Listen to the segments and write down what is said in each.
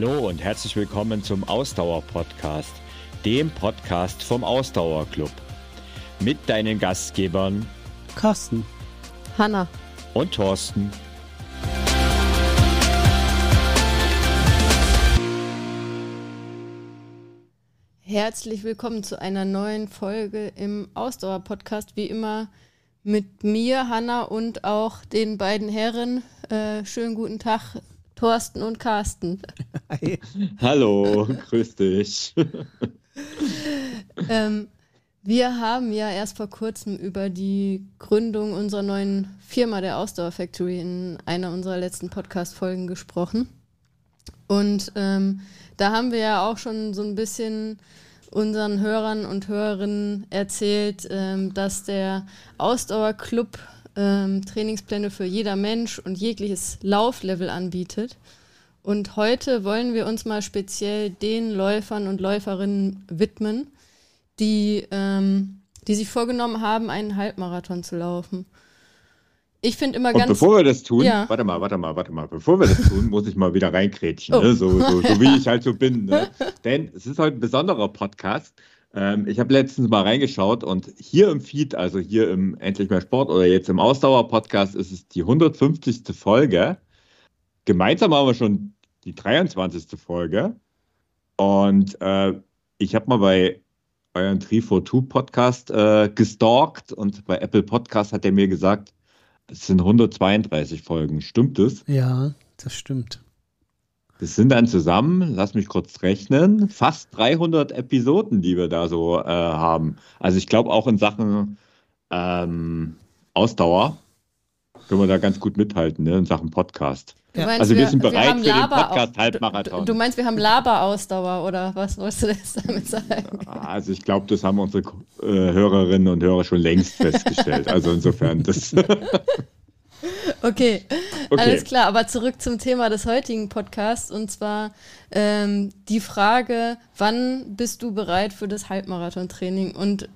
Hallo und herzlich willkommen zum Ausdauer-Podcast, dem Podcast vom Ausdauerclub. Mit deinen Gastgebern Carsten, Hanna und Thorsten. Herzlich willkommen zu einer neuen Folge im Ausdauer-Podcast. Wie immer mit mir, Hanna und auch den beiden Herren. Äh, schönen guten Tag, Thorsten und Carsten. Hi. Hallo, grüß dich. ähm, wir haben ja erst vor kurzem über die Gründung unserer neuen Firma, der Ausdauer Factory, in einer unserer letzten Podcast-Folgen gesprochen. Und ähm, da haben wir ja auch schon so ein bisschen unseren Hörern und Hörerinnen erzählt, ähm, dass der Ausdauerclub ähm, Trainingspläne für jeder Mensch und jegliches Lauflevel anbietet. Und heute wollen wir uns mal speziell den Läufern und Läuferinnen widmen, die, ähm, die sich vorgenommen haben, einen Halbmarathon zu laufen. Ich finde immer und ganz. Bevor wir das tun, ja. warte mal, warte mal, warte mal. Bevor wir das tun, muss ich mal wieder reinkrätschen, oh. ne? so, so, so, wie ich halt so bin. Ne? Denn es ist heute ein besonderer Podcast. Ähm, ich habe letztens mal reingeschaut und hier im Feed, also hier im Endlich mehr Sport oder jetzt im Ausdauer-Podcast, ist es die 150. Folge. Gemeinsam haben wir schon die 23. Folge. Und äh, ich habe mal bei euren 342 Podcast äh, gestalkt und bei Apple Podcast hat er mir gesagt, es sind 132 Folgen. Stimmt das? Ja, das stimmt. Das sind dann zusammen, lass mich kurz rechnen, fast 300 Episoden, die wir da so äh, haben. Also ich glaube auch in Sachen ähm, Ausdauer können wir da ganz gut mithalten, ne, in Sachen Podcast. Meinst, also wir, wir sind bereit wir für den Podcast Halbmarathon. Du, du, meinst, wir haben Laberausdauer oder was wolltest du jetzt damit sagen? Also ich glaube, das haben unsere äh, Hörerinnen und Hörer schon längst festgestellt. Also insofern das. Okay, okay, alles klar. Aber zurück zum Thema des heutigen Podcasts und zwar ähm, die Frage, wann bist du bereit für das Halbmarathon-Training? Und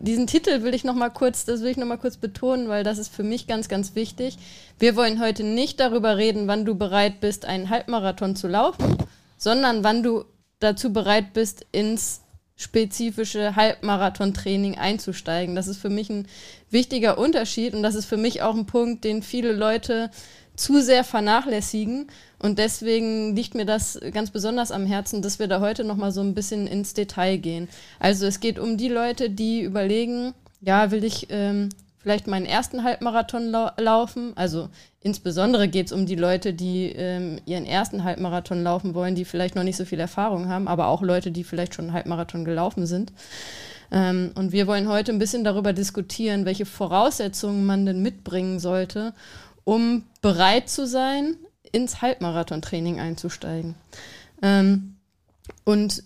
diesen Titel will ich noch mal kurz, das will ich noch mal kurz betonen, weil das ist für mich ganz, ganz wichtig. Wir wollen heute nicht darüber reden, wann du bereit bist, einen Halbmarathon zu laufen, sondern wann du dazu bereit bist, ins spezifische Halbmarathon-Training einzusteigen. Das ist für mich ein wichtiger Unterschied und das ist für mich auch ein Punkt, den viele Leute zu sehr vernachlässigen. Und deswegen liegt mir das ganz besonders am Herzen, dass wir da heute nochmal so ein bisschen ins Detail gehen. Also es geht um die Leute, die überlegen, ja, will ich ähm, vielleicht meinen ersten Halbmarathon lau laufen? Also insbesondere geht es um die Leute, die ähm, ihren ersten Halbmarathon laufen wollen, die vielleicht noch nicht so viel Erfahrung haben, aber auch Leute, die vielleicht schon einen Halbmarathon gelaufen sind. Ähm, und wir wollen heute ein bisschen darüber diskutieren, welche Voraussetzungen man denn mitbringen sollte, um bereit zu sein, ins Halbmarathon-Training einzusteigen. Ähm, und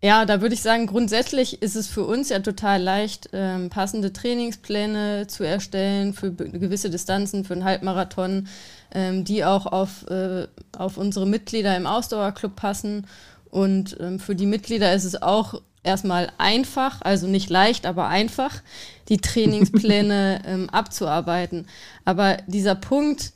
ja, da würde ich sagen, grundsätzlich ist es für uns ja total leicht, ähm, passende Trainingspläne zu erstellen für gewisse Distanzen, für einen Halbmarathon, ähm, die auch auf, äh, auf unsere Mitglieder im Ausdauerclub passen. Und ähm, für die Mitglieder ist es auch erstmal einfach, also nicht leicht, aber einfach, die Trainingspläne ähm, abzuarbeiten. Aber dieser Punkt,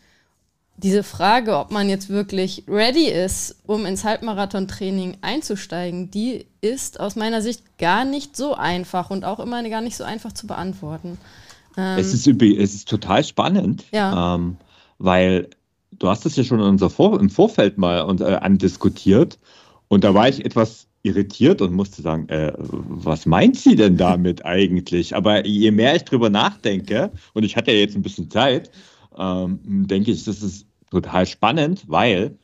diese Frage, ob man jetzt wirklich ready ist, um ins Halbmarathon-Training einzusteigen, die ist aus meiner Sicht gar nicht so einfach und auch immer gar nicht so einfach zu beantworten. Ähm, es, ist, es ist total spannend, ja. ähm, weil du hast es ja schon in unser Vor im Vorfeld mal und, äh, andiskutiert und da war ich etwas irritiert und musste sagen, äh, was meint sie denn damit eigentlich? Aber je mehr ich drüber nachdenke, und ich hatte ja jetzt ein bisschen Zeit, ähm, denke ich, das ist total spannend, weil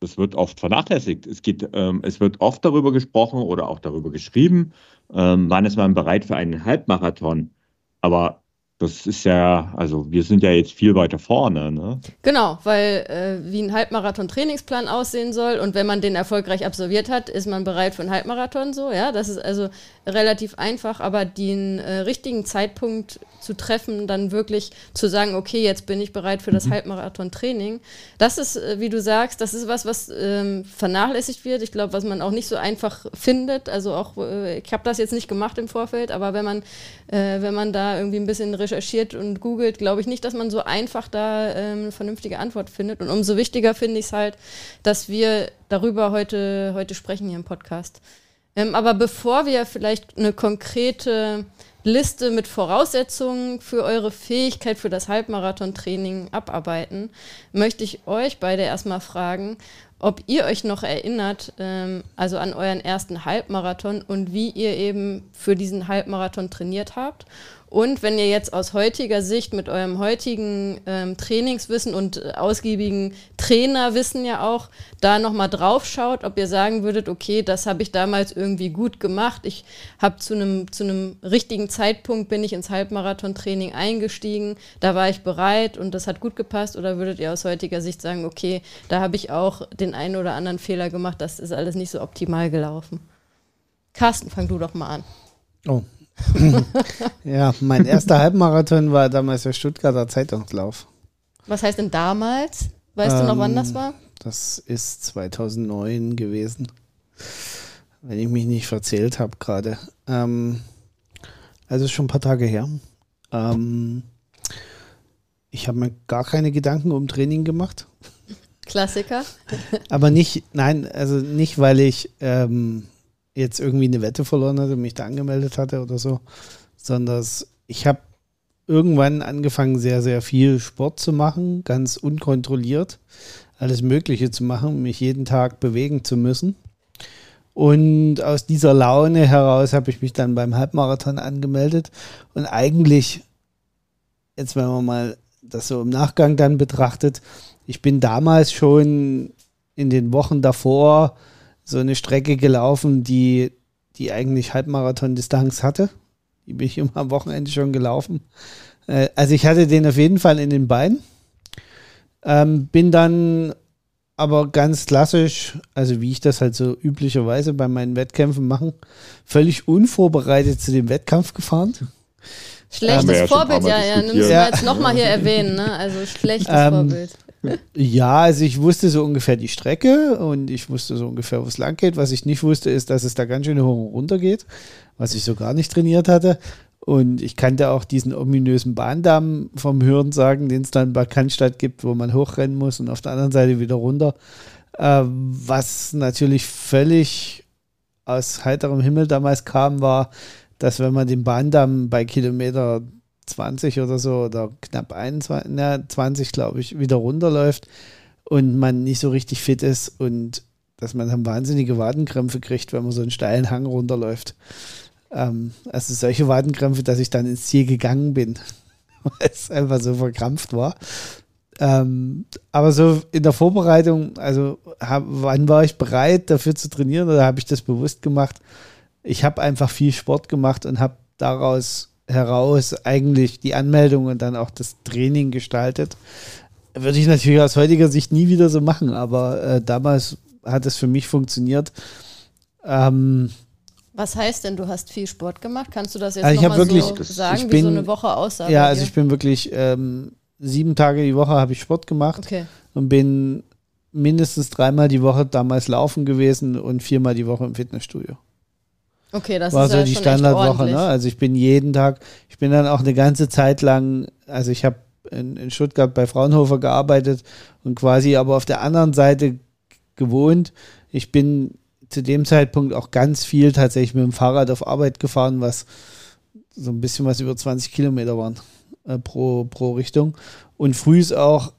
das wird oft vernachlässigt. Es, geht, ähm, es wird oft darüber gesprochen oder auch darüber geschrieben, ähm, wann ist man bereit für einen Halbmarathon. Aber das ist ja, also wir sind ja jetzt viel weiter vorne. Ne? Genau, weil äh, wie ein Halbmarathon-Trainingsplan aussehen soll und wenn man den erfolgreich absolviert hat, ist man bereit für einen Halbmarathon so. Ja, das ist also relativ einfach, aber den äh, richtigen Zeitpunkt zu treffen, dann wirklich zu sagen, okay, jetzt bin ich bereit für das mhm. Halbmarathon-Training. Das ist, äh, wie du sagst, das ist was, was ähm, vernachlässigt wird. Ich glaube, was man auch nicht so einfach findet. Also auch, äh, ich habe das jetzt nicht gemacht im Vorfeld, aber wenn man, äh, wenn man da irgendwie ein bisschen recherchiert und googelt, glaube ich nicht, dass man so einfach da ähm, eine vernünftige Antwort findet. Und umso wichtiger finde ich es halt, dass wir darüber heute, heute sprechen hier im Podcast. Ähm, aber bevor wir vielleicht eine konkrete Liste mit Voraussetzungen für eure Fähigkeit für das Halbmarathon-Training abarbeiten, möchte ich euch beide erstmal fragen, ob ihr euch noch erinnert, ähm, also an euren ersten Halbmarathon und wie ihr eben für diesen Halbmarathon trainiert habt und wenn ihr jetzt aus heutiger Sicht mit eurem heutigen ähm, Trainingswissen und äh, ausgiebigen Trainerwissen ja auch da nochmal drauf schaut, ob ihr sagen würdet, okay, das habe ich damals irgendwie gut gemacht. Ich habe zu einem zu einem richtigen Zeitpunkt bin ich ins Halbmarathon-Training eingestiegen, da war ich bereit und das hat gut gepasst. Oder würdet ihr aus heutiger Sicht sagen, okay, da habe ich auch den einen oder anderen Fehler gemacht, das ist alles nicht so optimal gelaufen. Carsten, fang du doch mal an. Oh, ja, mein erster Halbmarathon war damals der Stuttgarter Zeitungslauf. Was heißt denn damals? Weißt ähm, du noch, wann das ähm, war? Das ist 2009 gewesen. Wenn ich mich nicht verzählt habe gerade. Ähm, also schon ein paar Tage her. Ähm, ich habe mir gar keine Gedanken um Training gemacht. Klassiker. Aber nicht, nein, also nicht, weil ich ähm, jetzt irgendwie eine Wette verloren hatte, mich da angemeldet hatte oder so, sondern ich habe irgendwann angefangen, sehr, sehr viel Sport zu machen, ganz unkontrolliert, alles Mögliche zu machen, mich jeden Tag bewegen zu müssen. Und aus dieser Laune heraus habe ich mich dann beim Halbmarathon angemeldet. Und eigentlich, jetzt wenn man mal das so im Nachgang dann betrachtet, ich bin damals schon in den Wochen davor so eine Strecke gelaufen, die, die eigentlich Halbmarathon-Distanz hatte. Die bin ich immer am Wochenende schon gelaufen. Äh, also ich hatte den auf jeden Fall in den Beinen. Ähm, bin dann aber ganz klassisch, also wie ich das halt so üblicherweise bei meinen Wettkämpfen mache, völlig unvorbereitet zu dem Wettkampf gefahren. Schlechtes ja Vorbild, ja, ja, nimmst du ja. jetzt nochmal hier erwähnen, ne? Also schlechtes ähm, Vorbild. Ja, also ich wusste so ungefähr die Strecke und ich wusste so ungefähr, wo es lang geht. Was ich nicht wusste, ist, dass es da ganz schön hoch und runter geht, was ich so gar nicht trainiert hatte. Und ich kannte auch diesen ominösen Bahndamm vom Hören sagen, den es dann bei Cannstatt gibt, wo man hochrennen muss und auf der anderen Seite wieder runter. Äh, was natürlich völlig aus heiterem Himmel damals kam, war, dass wenn man den Bahndamm bei Kilometer 20 oder so oder knapp 21, na, 20 glaube ich, wieder runterläuft und man nicht so richtig fit ist und dass man dann wahnsinnige Wadenkrämpfe kriegt, wenn man so einen steilen Hang runterläuft. Ähm, also solche Wadenkrämpfe, dass ich dann ins Ziel gegangen bin, weil es einfach so verkrampft war. Ähm, aber so in der Vorbereitung, also hab, wann war ich bereit dafür zu trainieren oder habe ich das bewusst gemacht? Ich habe einfach viel Sport gemacht und habe daraus heraus eigentlich die Anmeldung und dann auch das Training gestaltet. Würde ich natürlich aus heutiger Sicht nie wieder so machen, aber äh, damals hat es für mich funktioniert. Ähm, was heißt denn, du hast viel Sport gemacht? Kannst du das jetzt also nochmal so sagen, bin, wie so eine Woche aussah? Ja, also ich bin wirklich ähm, sieben Tage die Woche habe ich Sport gemacht okay. und bin mindestens dreimal die Woche damals laufen gewesen und viermal die Woche im Fitnessstudio. Okay, das war ist so ja die Standardwoche. Ne? Also ich bin jeden Tag, ich bin dann auch eine ganze Zeit lang, also ich habe in, in, Stuttgart bei Fraunhofer gearbeitet und quasi aber auf der anderen Seite gewohnt. Ich bin zu dem Zeitpunkt auch ganz viel tatsächlich mit dem Fahrrad auf Arbeit gefahren, was so ein bisschen was über 20 Kilometer waren äh, pro, pro Richtung. Und früh ist auch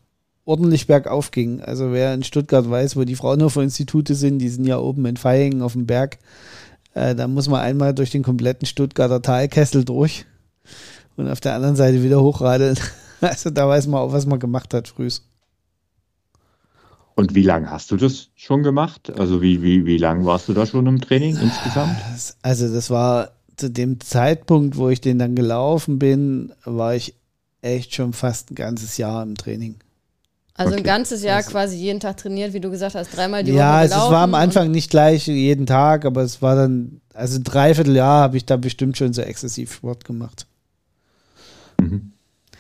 ordentlich bergauf ging. Also wer in Stuttgart weiß, wo die Fraunhofer-Institute sind, die sind ja oben in Feingen auf dem Berg. Äh, da muss man einmal durch den kompletten Stuttgarter Talkessel durch und auf der anderen Seite wieder hochradeln. Also da weiß man auch, was man gemacht hat früh. Und wie lange hast du das schon gemacht? Also wie, wie, wie lange warst du da schon im Training insgesamt? Also das war zu dem Zeitpunkt, wo ich den dann gelaufen bin, war ich echt schon fast ein ganzes Jahr im Training. Also okay. ein ganzes Jahr also, quasi jeden Tag trainiert, wie du gesagt hast, dreimal die ja, Woche. Ja, es war am Anfang nicht gleich jeden Tag, aber es war dann, also ein Dreivierteljahr habe ich da bestimmt schon so exzessiv Sport gemacht. Mhm.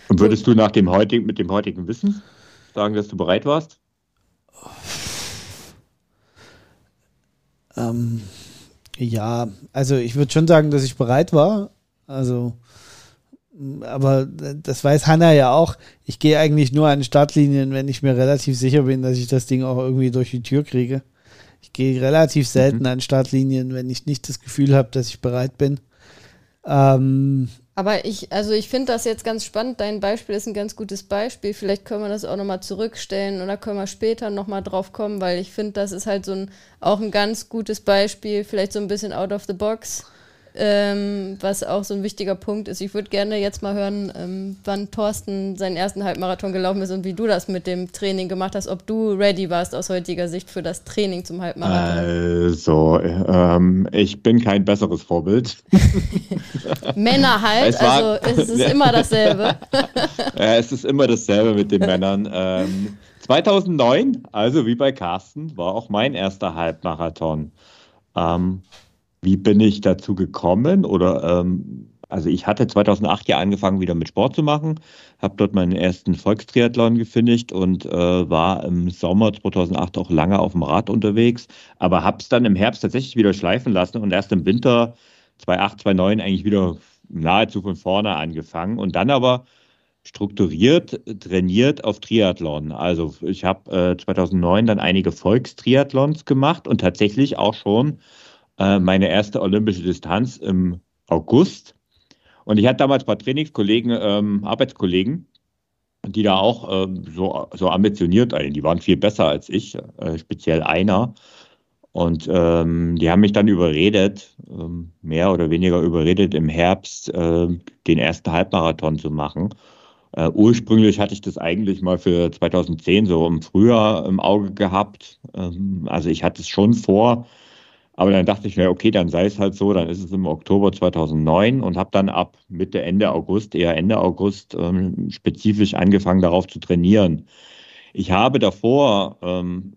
Und würdest du nach dem heutigen, mit dem heutigen Wissen sagen, dass du bereit warst? Ähm, ja, also ich würde schon sagen, dass ich bereit war. Also aber das weiß Hanna ja auch. Ich gehe eigentlich nur an Startlinien, wenn ich mir relativ sicher bin, dass ich das Ding auch irgendwie durch die Tür kriege. Ich gehe relativ selten mhm. an Startlinien, wenn ich nicht das Gefühl habe, dass ich bereit bin. Ähm, aber ich, also ich finde das jetzt ganz spannend. Dein Beispiel ist ein ganz gutes Beispiel. Vielleicht können wir das auch nochmal zurückstellen oder können wir später nochmal drauf kommen, weil ich finde, das ist halt so ein, auch ein ganz gutes Beispiel, vielleicht so ein bisschen out of the box ähm, was auch so ein wichtiger Punkt ist. Ich würde gerne jetzt mal hören, ähm, wann Thorsten seinen ersten Halbmarathon gelaufen ist und wie du das mit dem Training gemacht hast, ob du ready warst aus heutiger Sicht für das Training zum Halbmarathon. Also, ähm, ich bin kein besseres Vorbild. Männer halt, es war, also es ist immer dasselbe. ja, es ist immer dasselbe mit den Männern. 2009, ähm, also wie bei Carsten, war auch mein erster Halbmarathon. Ähm, wie bin ich dazu gekommen? Oder ähm, also ich hatte 2008 ja angefangen, wieder mit Sport zu machen, habe dort meinen ersten Volkstriathlon gefinisht und äh, war im Sommer 2008 auch lange auf dem Rad unterwegs, aber habe es dann im Herbst tatsächlich wieder schleifen lassen und erst im Winter 2008, 2009 eigentlich wieder nahezu von vorne angefangen und dann aber strukturiert trainiert auf Triathlon. Also ich habe äh, 2009 dann einige Volkstriathlons gemacht und tatsächlich auch schon äh, meine erste olympische Distanz im August. Und ich hatte damals ein paar Trainingskollegen, ähm, Arbeitskollegen, die da auch ähm, so, so ambitioniert waren. Die waren viel besser als ich, äh, speziell einer. Und ähm, die haben mich dann überredet, ähm, mehr oder weniger überredet, im Herbst äh, den ersten Halbmarathon zu machen. Äh, ursprünglich hatte ich das eigentlich mal für 2010 so im Frühjahr im Auge gehabt. Ähm, also ich hatte es schon vor, aber dann dachte ich mir, okay, dann sei es halt so, dann ist es im Oktober 2009 und habe dann ab Mitte, Ende August, eher Ende August, ähm, spezifisch angefangen, darauf zu trainieren. Ich habe davor, ähm,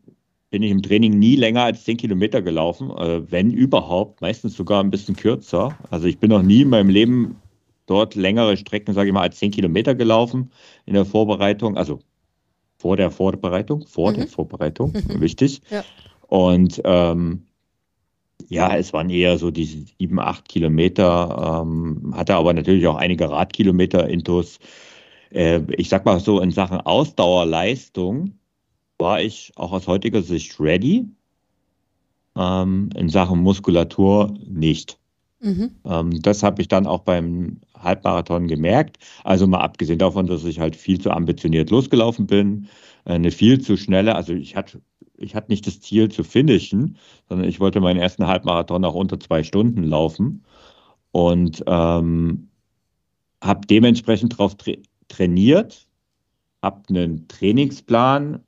bin ich im Training nie länger als 10 Kilometer gelaufen, äh, wenn überhaupt, meistens sogar ein bisschen kürzer. Also ich bin noch nie in meinem Leben dort längere Strecken, sage ich mal, als 10 Kilometer gelaufen in der Vorbereitung, also vor der Vorbereitung, vor mhm. der Vorbereitung, wichtig. Ja. Und ähm, ja, es waren eher so diese sieben, acht Kilometer, ähm, hatte aber natürlich auch einige Radkilometer intus. Äh, ich sag mal so, in Sachen Ausdauerleistung war ich auch aus heutiger Sicht ready. Ähm, in Sachen Muskulatur nicht. Mhm. Ähm, das habe ich dann auch beim Halbmarathon gemerkt. Also mal abgesehen davon, dass ich halt viel zu ambitioniert losgelaufen bin, äh, eine viel zu schnelle, also ich hatte ich hatte nicht das Ziel zu finishen, sondern ich wollte meinen ersten Halbmarathon auch unter zwei Stunden laufen und ähm, habe dementsprechend darauf tra trainiert, habe einen Trainingsplan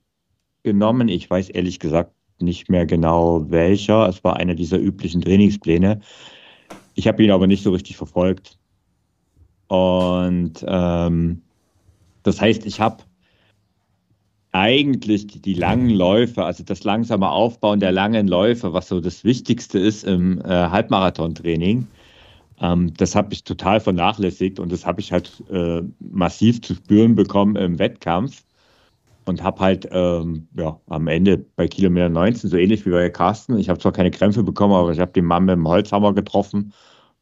genommen. Ich weiß ehrlich gesagt nicht mehr genau welcher. Es war einer dieser üblichen Trainingspläne. Ich habe ihn aber nicht so richtig verfolgt. Und ähm, das heißt, ich habe eigentlich die, die, langen Läufe, also das langsame Aufbauen der langen Läufe, was so das Wichtigste ist im äh, Halbmarathontraining, ähm, das habe ich total vernachlässigt und das habe ich halt äh, massiv zu spüren bekommen im Wettkampf und habe halt ähm, ja, am Ende bei Kilometer 19, so ähnlich wie bei Carsten, ich habe zwar keine Krämpfe bekommen, aber ich habe den Mann mit dem Holzhammer getroffen.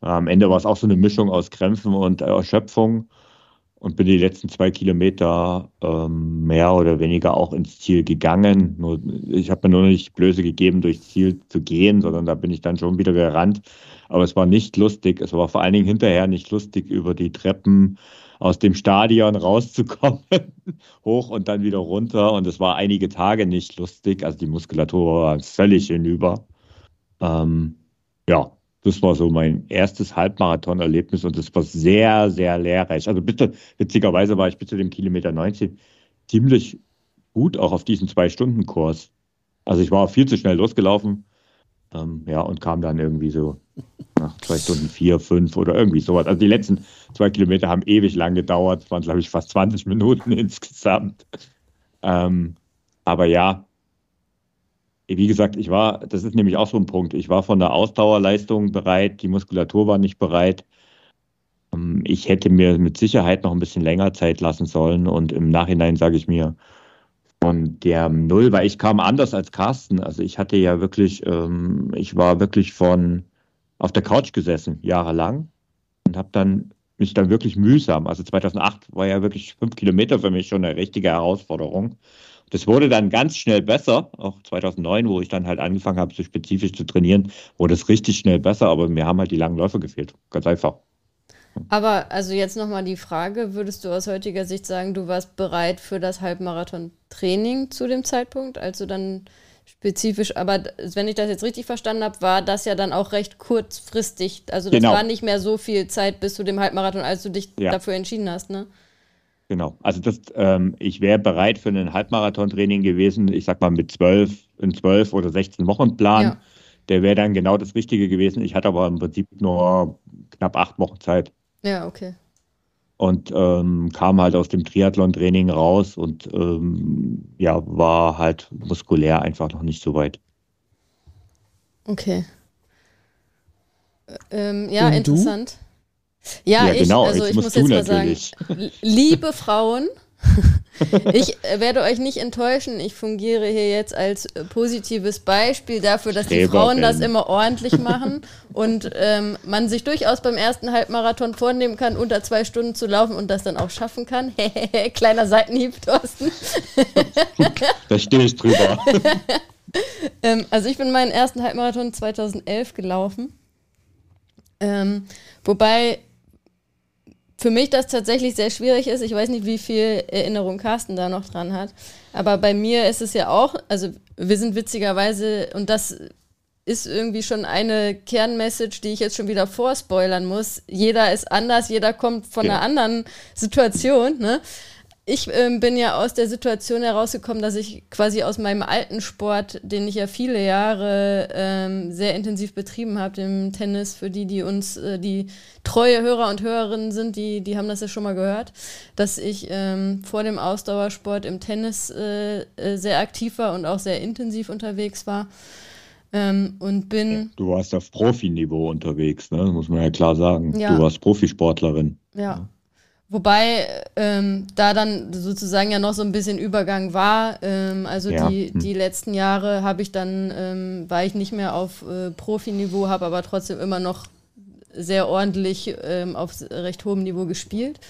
am Ende war es auch so eine Mischung aus Krämpfen und Erschöpfung und bin die letzten zwei Kilometer ähm, mehr oder weniger auch ins Ziel gegangen. Nur, ich habe mir nur nicht Blöße gegeben, durchs Ziel zu gehen, sondern da bin ich dann schon wieder gerannt. Aber es war nicht lustig. Es war vor allen Dingen hinterher nicht lustig, über die Treppen aus dem Stadion rauszukommen, hoch und dann wieder runter. Und es war einige Tage nicht lustig. Also die Muskulatur war völlig hinüber. Ähm, ja, das war so mein erstes Halbmarathon-Erlebnis und das war sehr, sehr lehrreich. Also bitte, witzigerweise war ich bis zu dem Kilometer 19 ziemlich gut auch auf diesen Zwei-Stunden-Kurs. Also ich war viel zu schnell losgelaufen, ähm, ja, und kam dann irgendwie so nach zwei Stunden vier, fünf oder irgendwie sowas. Also die letzten zwei Kilometer haben ewig lang gedauert, waren, glaube ich, fast 20 Minuten insgesamt. Ähm, aber ja, wie gesagt, ich war, das ist nämlich auch so ein Punkt, ich war von der Ausdauerleistung bereit, die Muskulatur war nicht bereit. Ähm, ich hätte mir mit Sicherheit noch ein bisschen länger Zeit lassen sollen und im Nachhinein sage ich mir, von der Null, weil ich kam anders als Carsten. Also ich hatte ja wirklich, ähm, ich war wirklich von auf der Couch gesessen, jahrelang und habe dann mich dann wirklich mühsam. Also 2008 war ja wirklich fünf Kilometer für mich schon eine richtige Herausforderung. Das wurde dann ganz schnell besser, auch 2009, wo ich dann halt angefangen habe, so spezifisch zu trainieren, wurde es richtig schnell besser, aber mir haben halt die langen Läufe gefehlt. Ganz einfach. Aber also jetzt nochmal die Frage, würdest du aus heutiger Sicht sagen, du warst bereit für das Halbmarathon-Training zu dem Zeitpunkt, als du dann spezifisch, aber wenn ich das jetzt richtig verstanden habe, war das ja dann auch recht kurzfristig. Also das genau. war nicht mehr so viel Zeit bis zu dem Halbmarathon, als du dich ja. dafür entschieden hast, ne? Genau. Also das, ähm, ich wäre bereit für ein Halbmarathon-Training gewesen, ich sag mal mit zwölf, in zwölf oder 16 Wochen Plan. Ja. Der wäre dann genau das Richtige gewesen. Ich hatte aber im Prinzip nur knapp acht Wochen Zeit. Ja, okay. Und ähm, kam halt aus dem Triathlon-Training raus und ähm, ja, war halt muskulär einfach noch nicht so weit. Okay. Ähm, ja, und interessant. Du? Ja, ja, ich, genau, also ich muss jetzt mal natürlich. sagen, liebe Frauen, ich werde euch nicht enttäuschen. Ich fungiere hier jetzt als äh, positives Beispiel dafür, dass die Frauen das immer ordentlich machen und ähm, man sich durchaus beim ersten Halbmarathon vornehmen kann, unter zwei Stunden zu laufen und das dann auch schaffen kann. Kleiner Seitenhieb, Thorsten. da stehe ich drüber. ähm, also ich bin meinen ersten Halbmarathon 2011 gelaufen. Ähm, wobei für mich das tatsächlich sehr schwierig ist. Ich weiß nicht, wie viel Erinnerung Carsten da noch dran hat. Aber bei mir ist es ja auch, also wir sind witzigerweise, und das ist irgendwie schon eine Kernmessage, die ich jetzt schon wieder vorspoilern muss. Jeder ist anders, jeder kommt von ja. einer anderen Situation. Ne? Ich ähm, bin ja aus der Situation herausgekommen, dass ich quasi aus meinem alten Sport, den ich ja viele Jahre ähm, sehr intensiv betrieben habe, dem Tennis, für die, die uns, äh, die treue Hörer und Hörerinnen sind, die, die haben das ja schon mal gehört, dass ich ähm, vor dem Ausdauersport im Tennis äh, äh, sehr aktiv war und auch sehr intensiv unterwegs war. Ähm, und bin. Du warst auf Profiniveau unterwegs, ne? muss man ja klar sagen. Ja. Du warst Profisportlerin. ja. ja. Wobei ähm, da dann sozusagen ja noch so ein bisschen Übergang war. Ähm, also ja. die, hm. die letzten Jahre habe ich dann, ähm, war ich nicht mehr auf äh, Profiniveau, habe aber trotzdem immer noch sehr ordentlich ähm, auf recht hohem Niveau gespielt.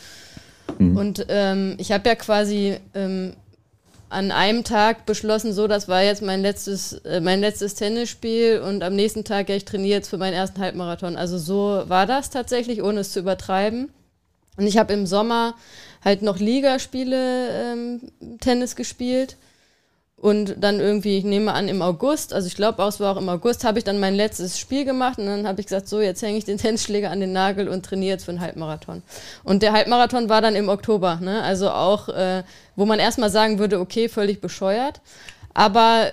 Mhm. Und ähm, ich habe ja quasi ähm, an einem Tag beschlossen, so, das war jetzt mein letztes, äh, mein letztes Tennisspiel und am nächsten Tag, ja, ich trainiere jetzt für meinen ersten Halbmarathon. Also so war das tatsächlich, ohne es zu übertreiben. Und ich habe im Sommer halt noch Ligaspiele ähm, Tennis gespielt. Und dann irgendwie, ich nehme an, im August, also ich glaube, es war auch im August, habe ich dann mein letztes Spiel gemacht und dann habe ich gesagt, so, jetzt hänge ich den Tennisschläger an den Nagel und trainiere jetzt für einen Halbmarathon. Und der Halbmarathon war dann im Oktober, ne? Also auch, äh, wo man erstmal sagen würde, okay, völlig bescheuert. Aber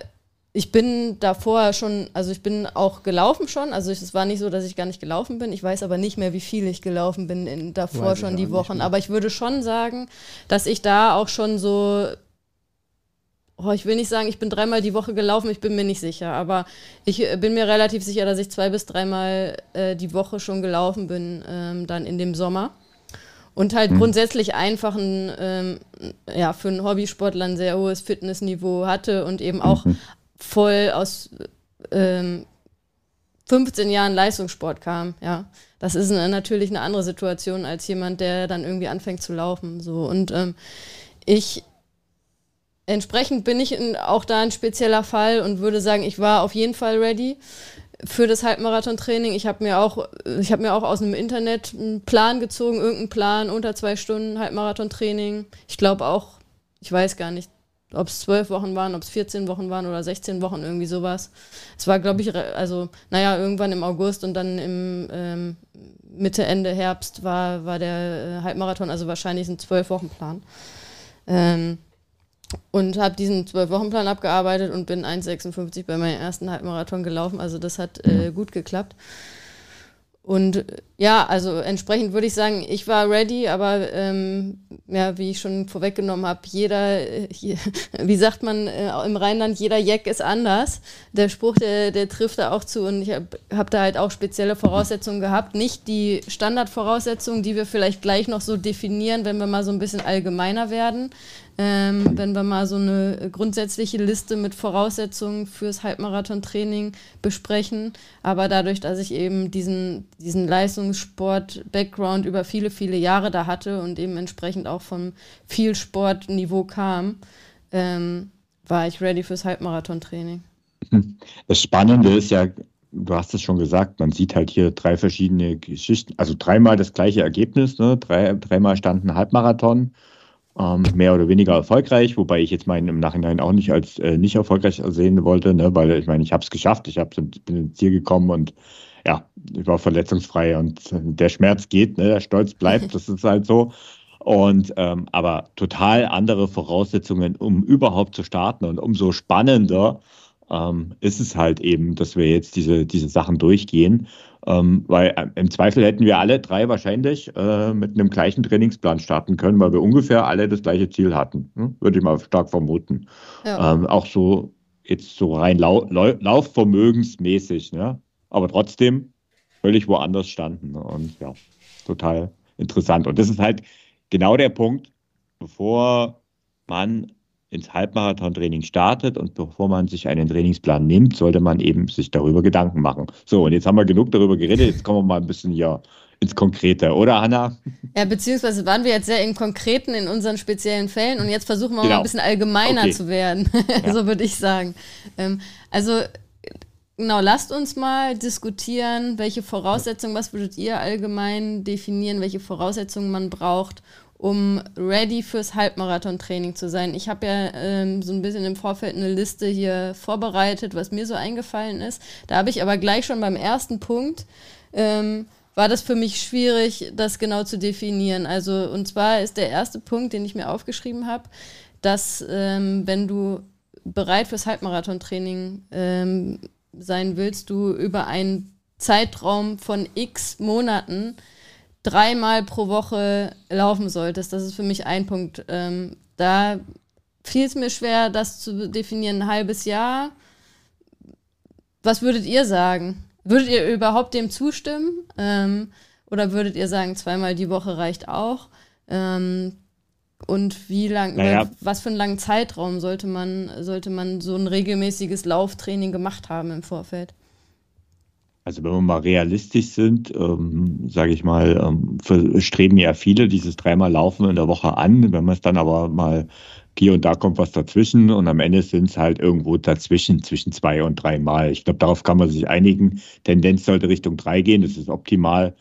ich bin davor schon, also ich bin auch gelaufen schon. Also es war nicht so, dass ich gar nicht gelaufen bin. Ich weiß aber nicht mehr, wie viel ich gelaufen bin in, davor weiß schon die Wochen. Aber ich würde schon sagen, dass ich da auch schon so, oh, ich will nicht sagen, ich bin dreimal die Woche gelaufen, ich bin mir nicht sicher. Aber ich äh, bin mir relativ sicher, dass ich zwei bis dreimal äh, die Woche schon gelaufen bin, ähm, dann in dem Sommer. Und halt hm. grundsätzlich einfach ein, ähm, ja, für einen Hobbysportler ein sehr hohes Fitnessniveau hatte und eben auch mhm voll aus ähm, 15 Jahren Leistungssport kam, ja. Das ist eine, natürlich eine andere Situation als jemand, der dann irgendwie anfängt zu laufen. So. Und ähm, ich entsprechend bin ich in, auch da ein spezieller Fall und würde sagen, ich war auf jeden Fall ready für das Halbmarathon-Training. Ich habe mir auch, ich habe mir auch aus dem Internet einen Plan gezogen, irgendeinen Plan unter zwei Stunden Halbmarathon-Training. Ich glaube auch, ich weiß gar nicht, ob es zwölf Wochen waren, ob es 14 Wochen waren oder 16 Wochen, irgendwie sowas. Es war, glaube ich, also, naja, irgendwann im August und dann im ähm, Mitte, Ende Herbst war, war der äh, Halbmarathon, also wahrscheinlich ein Zwölf-Wochen-Plan. Ähm, und habe diesen Zwölf-Wochen-Plan abgearbeitet und bin 1,56 bei meinem ersten Halbmarathon gelaufen. Also das hat äh, gut geklappt. Und ja, also entsprechend würde ich sagen, ich war ready, aber ähm, ja, wie ich schon vorweggenommen habe, jeder, hier, wie sagt man äh, im Rheinland, jeder Jack ist anders. Der Spruch, der, der trifft da auch zu und ich habe hab da halt auch spezielle Voraussetzungen gehabt. Nicht die Standardvoraussetzungen, die wir vielleicht gleich noch so definieren, wenn wir mal so ein bisschen allgemeiner werden. Ähm, wenn wir mal so eine grundsätzliche Liste mit Voraussetzungen fürs Halbmarathon-Training besprechen. Aber dadurch, dass ich eben diesen, diesen Leistungssport-Background über viele, viele Jahre da hatte und eben entsprechend auch vom Vielsportniveau kam, ähm, war ich ready fürs Halbmarathon-Training. Das Spannende ist ja, du hast es schon gesagt, man sieht halt hier drei verschiedene Geschichten, also dreimal das gleiche Ergebnis, ne? Drei, dreimal standen Halbmarathon ähm, mehr oder weniger erfolgreich, wobei ich jetzt meinen im Nachhinein auch nicht als äh, nicht erfolgreich sehen wollte, ne? weil ich meine, ich habe es geschafft, ich hab, bin ins Ziel gekommen und ja, ich war verletzungsfrei und der Schmerz geht, ne? der Stolz bleibt, das ist halt so. Und ähm, aber total andere Voraussetzungen, um überhaupt zu starten und umso spannender ähm, ist es halt eben, dass wir jetzt diese, diese Sachen durchgehen. Ähm, weil äh, im Zweifel hätten wir alle drei wahrscheinlich äh, mit einem gleichen Trainingsplan starten können, weil wir ungefähr alle das gleiche Ziel hatten. Hm? Würde ich mal stark vermuten. Ja. Ähm, auch so jetzt so rein lau lau laufvermögensmäßig, ne? aber trotzdem völlig woanders standen. Und ja, total interessant. Und das ist halt genau der Punkt, bevor man ins Halbmarathon-Training startet und bevor man sich einen Trainingsplan nimmt, sollte man eben sich darüber Gedanken machen. So, und jetzt haben wir genug darüber geredet, jetzt kommen wir mal ein bisschen hier ins Konkrete, oder Hanna? Ja, beziehungsweise waren wir jetzt sehr im Konkreten in unseren speziellen Fällen und jetzt versuchen wir genau. mal ein bisschen allgemeiner okay. zu werden, ja. so würde ich sagen. Ähm, also Genau, lasst uns mal diskutieren, welche Voraussetzungen, was würdet ihr allgemein definieren, welche Voraussetzungen man braucht, um ready fürs Halbmarathon-Training zu sein. Ich habe ja ähm, so ein bisschen im Vorfeld eine Liste hier vorbereitet, was mir so eingefallen ist. Da habe ich aber gleich schon beim ersten Punkt, ähm, war das für mich schwierig, das genau zu definieren. Also, und zwar ist der erste Punkt, den ich mir aufgeschrieben habe, dass ähm, wenn du bereit fürs Halbmarathon-Training ähm, sein willst, du über einen Zeitraum von x Monaten dreimal pro Woche laufen solltest. Das ist für mich ein Punkt. Ähm, da fiel es mir schwer, das zu definieren, ein halbes Jahr. Was würdet ihr sagen? Würdet ihr überhaupt dem zustimmen? Ähm, oder würdet ihr sagen, zweimal die Woche reicht auch? Ähm, und wie lang, naja. was für einen langen Zeitraum sollte man, sollte man so ein regelmäßiges Lauftraining gemacht haben im Vorfeld? Also wenn wir mal realistisch sind, ähm, sage ich mal, ähm, streben ja viele dieses dreimal Laufen in der Woche an. Wenn man es dann aber mal hier und da kommt was dazwischen und am Ende sind es halt irgendwo dazwischen, zwischen zwei und dreimal. Ich glaube, darauf kann man sich einigen. Tendenz sollte Richtung drei gehen, das ist optimal.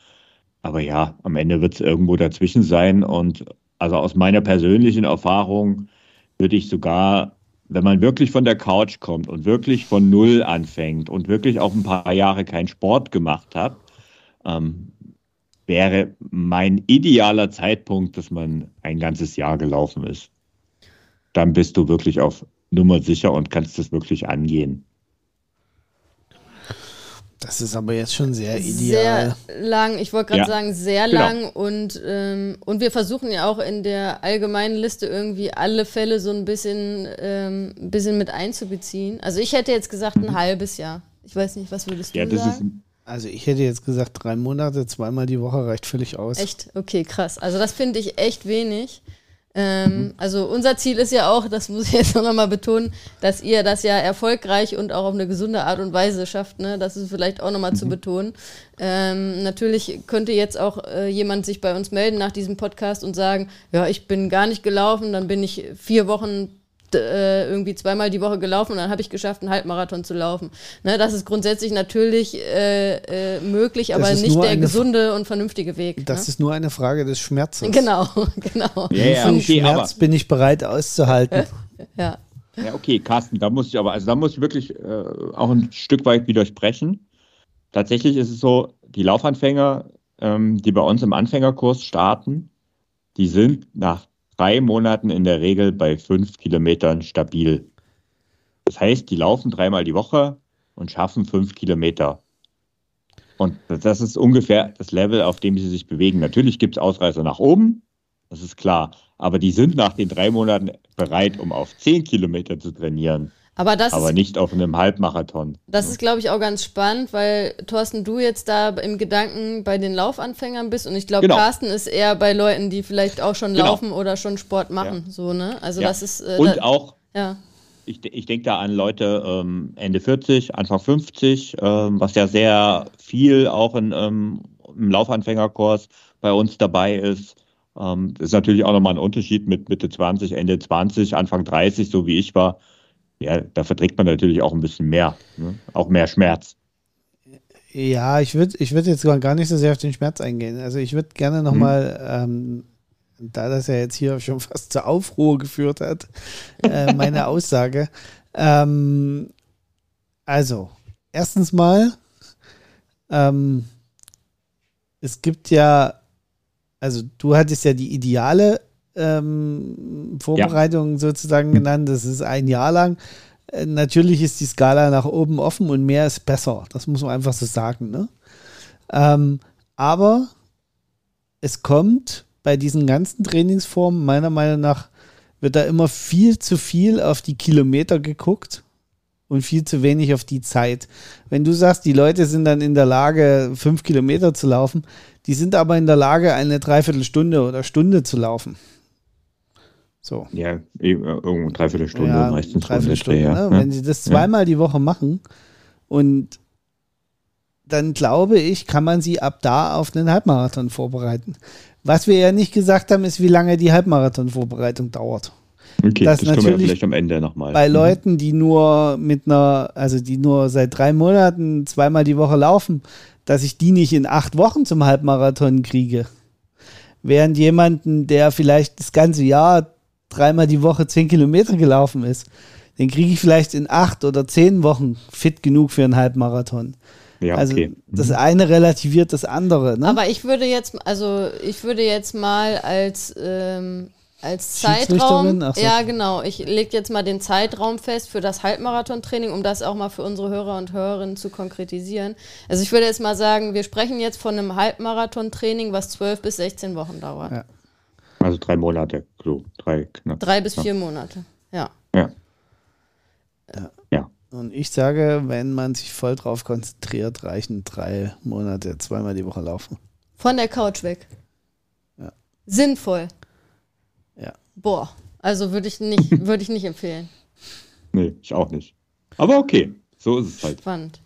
Aber ja, am Ende wird es irgendwo dazwischen sein. Und also aus meiner persönlichen Erfahrung würde ich sogar wenn man wirklich von der Couch kommt und wirklich von Null anfängt und wirklich auch ein paar Jahre keinen Sport gemacht hat, ähm, wäre mein idealer Zeitpunkt, dass man ein ganzes Jahr gelaufen ist. Dann bist du wirklich auf Nummer sicher und kannst das wirklich angehen. Das ist aber jetzt schon sehr ideal. Sehr lang, ich wollte gerade ja, sagen, sehr genau. lang und, ähm, und wir versuchen ja auch in der allgemeinen Liste irgendwie alle Fälle so ein bisschen, ähm, ein bisschen mit einzubeziehen. Also ich hätte jetzt gesagt ein mhm. halbes Jahr. Ich weiß nicht, was würdest du ja, sagen? also ich hätte jetzt gesagt drei Monate, zweimal die Woche reicht völlig aus. Echt? Okay, krass. Also das finde ich echt wenig. Ähm, mhm. Also unser Ziel ist ja auch, das muss ich jetzt noch mal betonen, dass ihr das ja erfolgreich und auch auf eine gesunde Art und Weise schafft. Ne? Das ist vielleicht auch nochmal mhm. zu betonen. Ähm, natürlich könnte jetzt auch äh, jemand sich bei uns melden nach diesem Podcast und sagen, ja, ich bin gar nicht gelaufen, dann bin ich vier Wochen äh, irgendwie zweimal die Woche gelaufen und dann habe ich geschafft, einen Halbmarathon zu laufen. Ne, das ist grundsätzlich natürlich äh, äh, möglich, aber nicht der gesunde und vernünftige Weg. Das ne? ist nur eine Frage des Schmerzes. Genau, genau. Ja, okay, Schmerz bin ich bereit auszuhalten. ja. Ja, okay, Carsten, da muss ich aber, also da muss ich wirklich äh, auch ein Stück weit widersprechen. Tatsächlich ist es so, die Laufanfänger, ähm, die bei uns im Anfängerkurs starten, die sind nach drei Monaten in der Regel bei fünf Kilometern stabil. Das heißt, die laufen dreimal die Woche und schaffen fünf Kilometer. Und das ist ungefähr das Level, auf dem sie sich bewegen. Natürlich gibt es Ausreißer nach oben, das ist klar. Aber die sind nach den drei Monaten bereit, um auf zehn Kilometer zu trainieren. Aber, das aber nicht auf einem Halbmarathon. Das ist, glaube ich, auch ganz spannend, weil Thorsten, du jetzt da im Gedanken bei den Laufanfängern bist und ich glaube, genau. Carsten ist eher bei Leuten, die vielleicht auch schon genau. laufen oder schon Sport machen. Ja. So, ne? Also ja. das ist. Äh, und da, auch. Ja. Ich, ich denke da an Leute ähm, Ende 40, Anfang 50, ähm, was ja sehr viel auch in, ähm, im Laufanfängerkurs bei uns dabei ist. Ähm, das ist natürlich auch nochmal ein Unterschied mit Mitte 20, Ende 20, Anfang 30, so wie ich war ja, da verträgt man natürlich auch ein bisschen mehr, ne? auch mehr Schmerz. Ja, ich würde ich würd jetzt gar nicht so sehr auf den Schmerz eingehen. Also ich würde gerne nochmal, hm. ähm, da das ja jetzt hier schon fast zur Aufruhr geführt hat, äh, meine Aussage. Ähm, also, erstens mal, ähm, es gibt ja, also du hattest ja die ideale ähm, Vorbereitung ja. sozusagen genannt. Das ist ein Jahr lang. Äh, natürlich ist die Skala nach oben offen und mehr ist besser. Das muss man einfach so sagen. Ne? Ähm, aber es kommt bei diesen ganzen Trainingsformen, meiner Meinung nach, wird da immer viel zu viel auf die Kilometer geguckt und viel zu wenig auf die Zeit. Wenn du sagst, die Leute sind dann in der Lage, fünf Kilometer zu laufen, die sind aber in der Lage, eine Dreiviertelstunde oder Stunde zu laufen. So. Ja, eh, irgendwo dreiviertel Stunde ja, meistens. Dreiviertel Stunde, ne? ja. Wenn sie das zweimal ja. die Woche machen und dann glaube ich, kann man sie ab da auf einen Halbmarathon vorbereiten. Was wir ja nicht gesagt haben, ist, wie lange die Halbmarathon-Vorbereitung dauert. Okay, das, das können wir vielleicht am Ende nochmal. Bei mhm. Leuten, die nur mit einer, also die nur seit drei Monaten zweimal die Woche laufen, dass ich die nicht in acht Wochen zum Halbmarathon kriege. Während jemanden, der vielleicht das ganze Jahr dreimal die Woche zehn Kilometer gelaufen ist, den kriege ich vielleicht in acht oder zehn Wochen fit genug für einen Halbmarathon. Ja, also okay. das mhm. eine relativiert das andere. Ne? Aber ich würde jetzt, also ich würde jetzt mal als ähm, als Zeitraum. So. Ja, genau. Ich lege jetzt mal den Zeitraum fest für das Halbmarathon-Training, um das auch mal für unsere Hörer und Hörerinnen zu konkretisieren. Also ich würde jetzt mal sagen, wir sprechen jetzt von einem Halbmarathon-Training, was 12 bis 16 Wochen dauert. Ja. Also drei Monate, so drei knapp. Drei bis vier Monate, ja. Ja. ja. ja. Und ich sage, wenn man sich voll drauf konzentriert, reichen drei Monate, zweimal die Woche laufen. Von der Couch weg. Ja. Sinnvoll. Ja. Boah, also würde ich nicht, würde ich nicht empfehlen. Nee, ich auch nicht. Aber okay, so ist es halt. Spannend.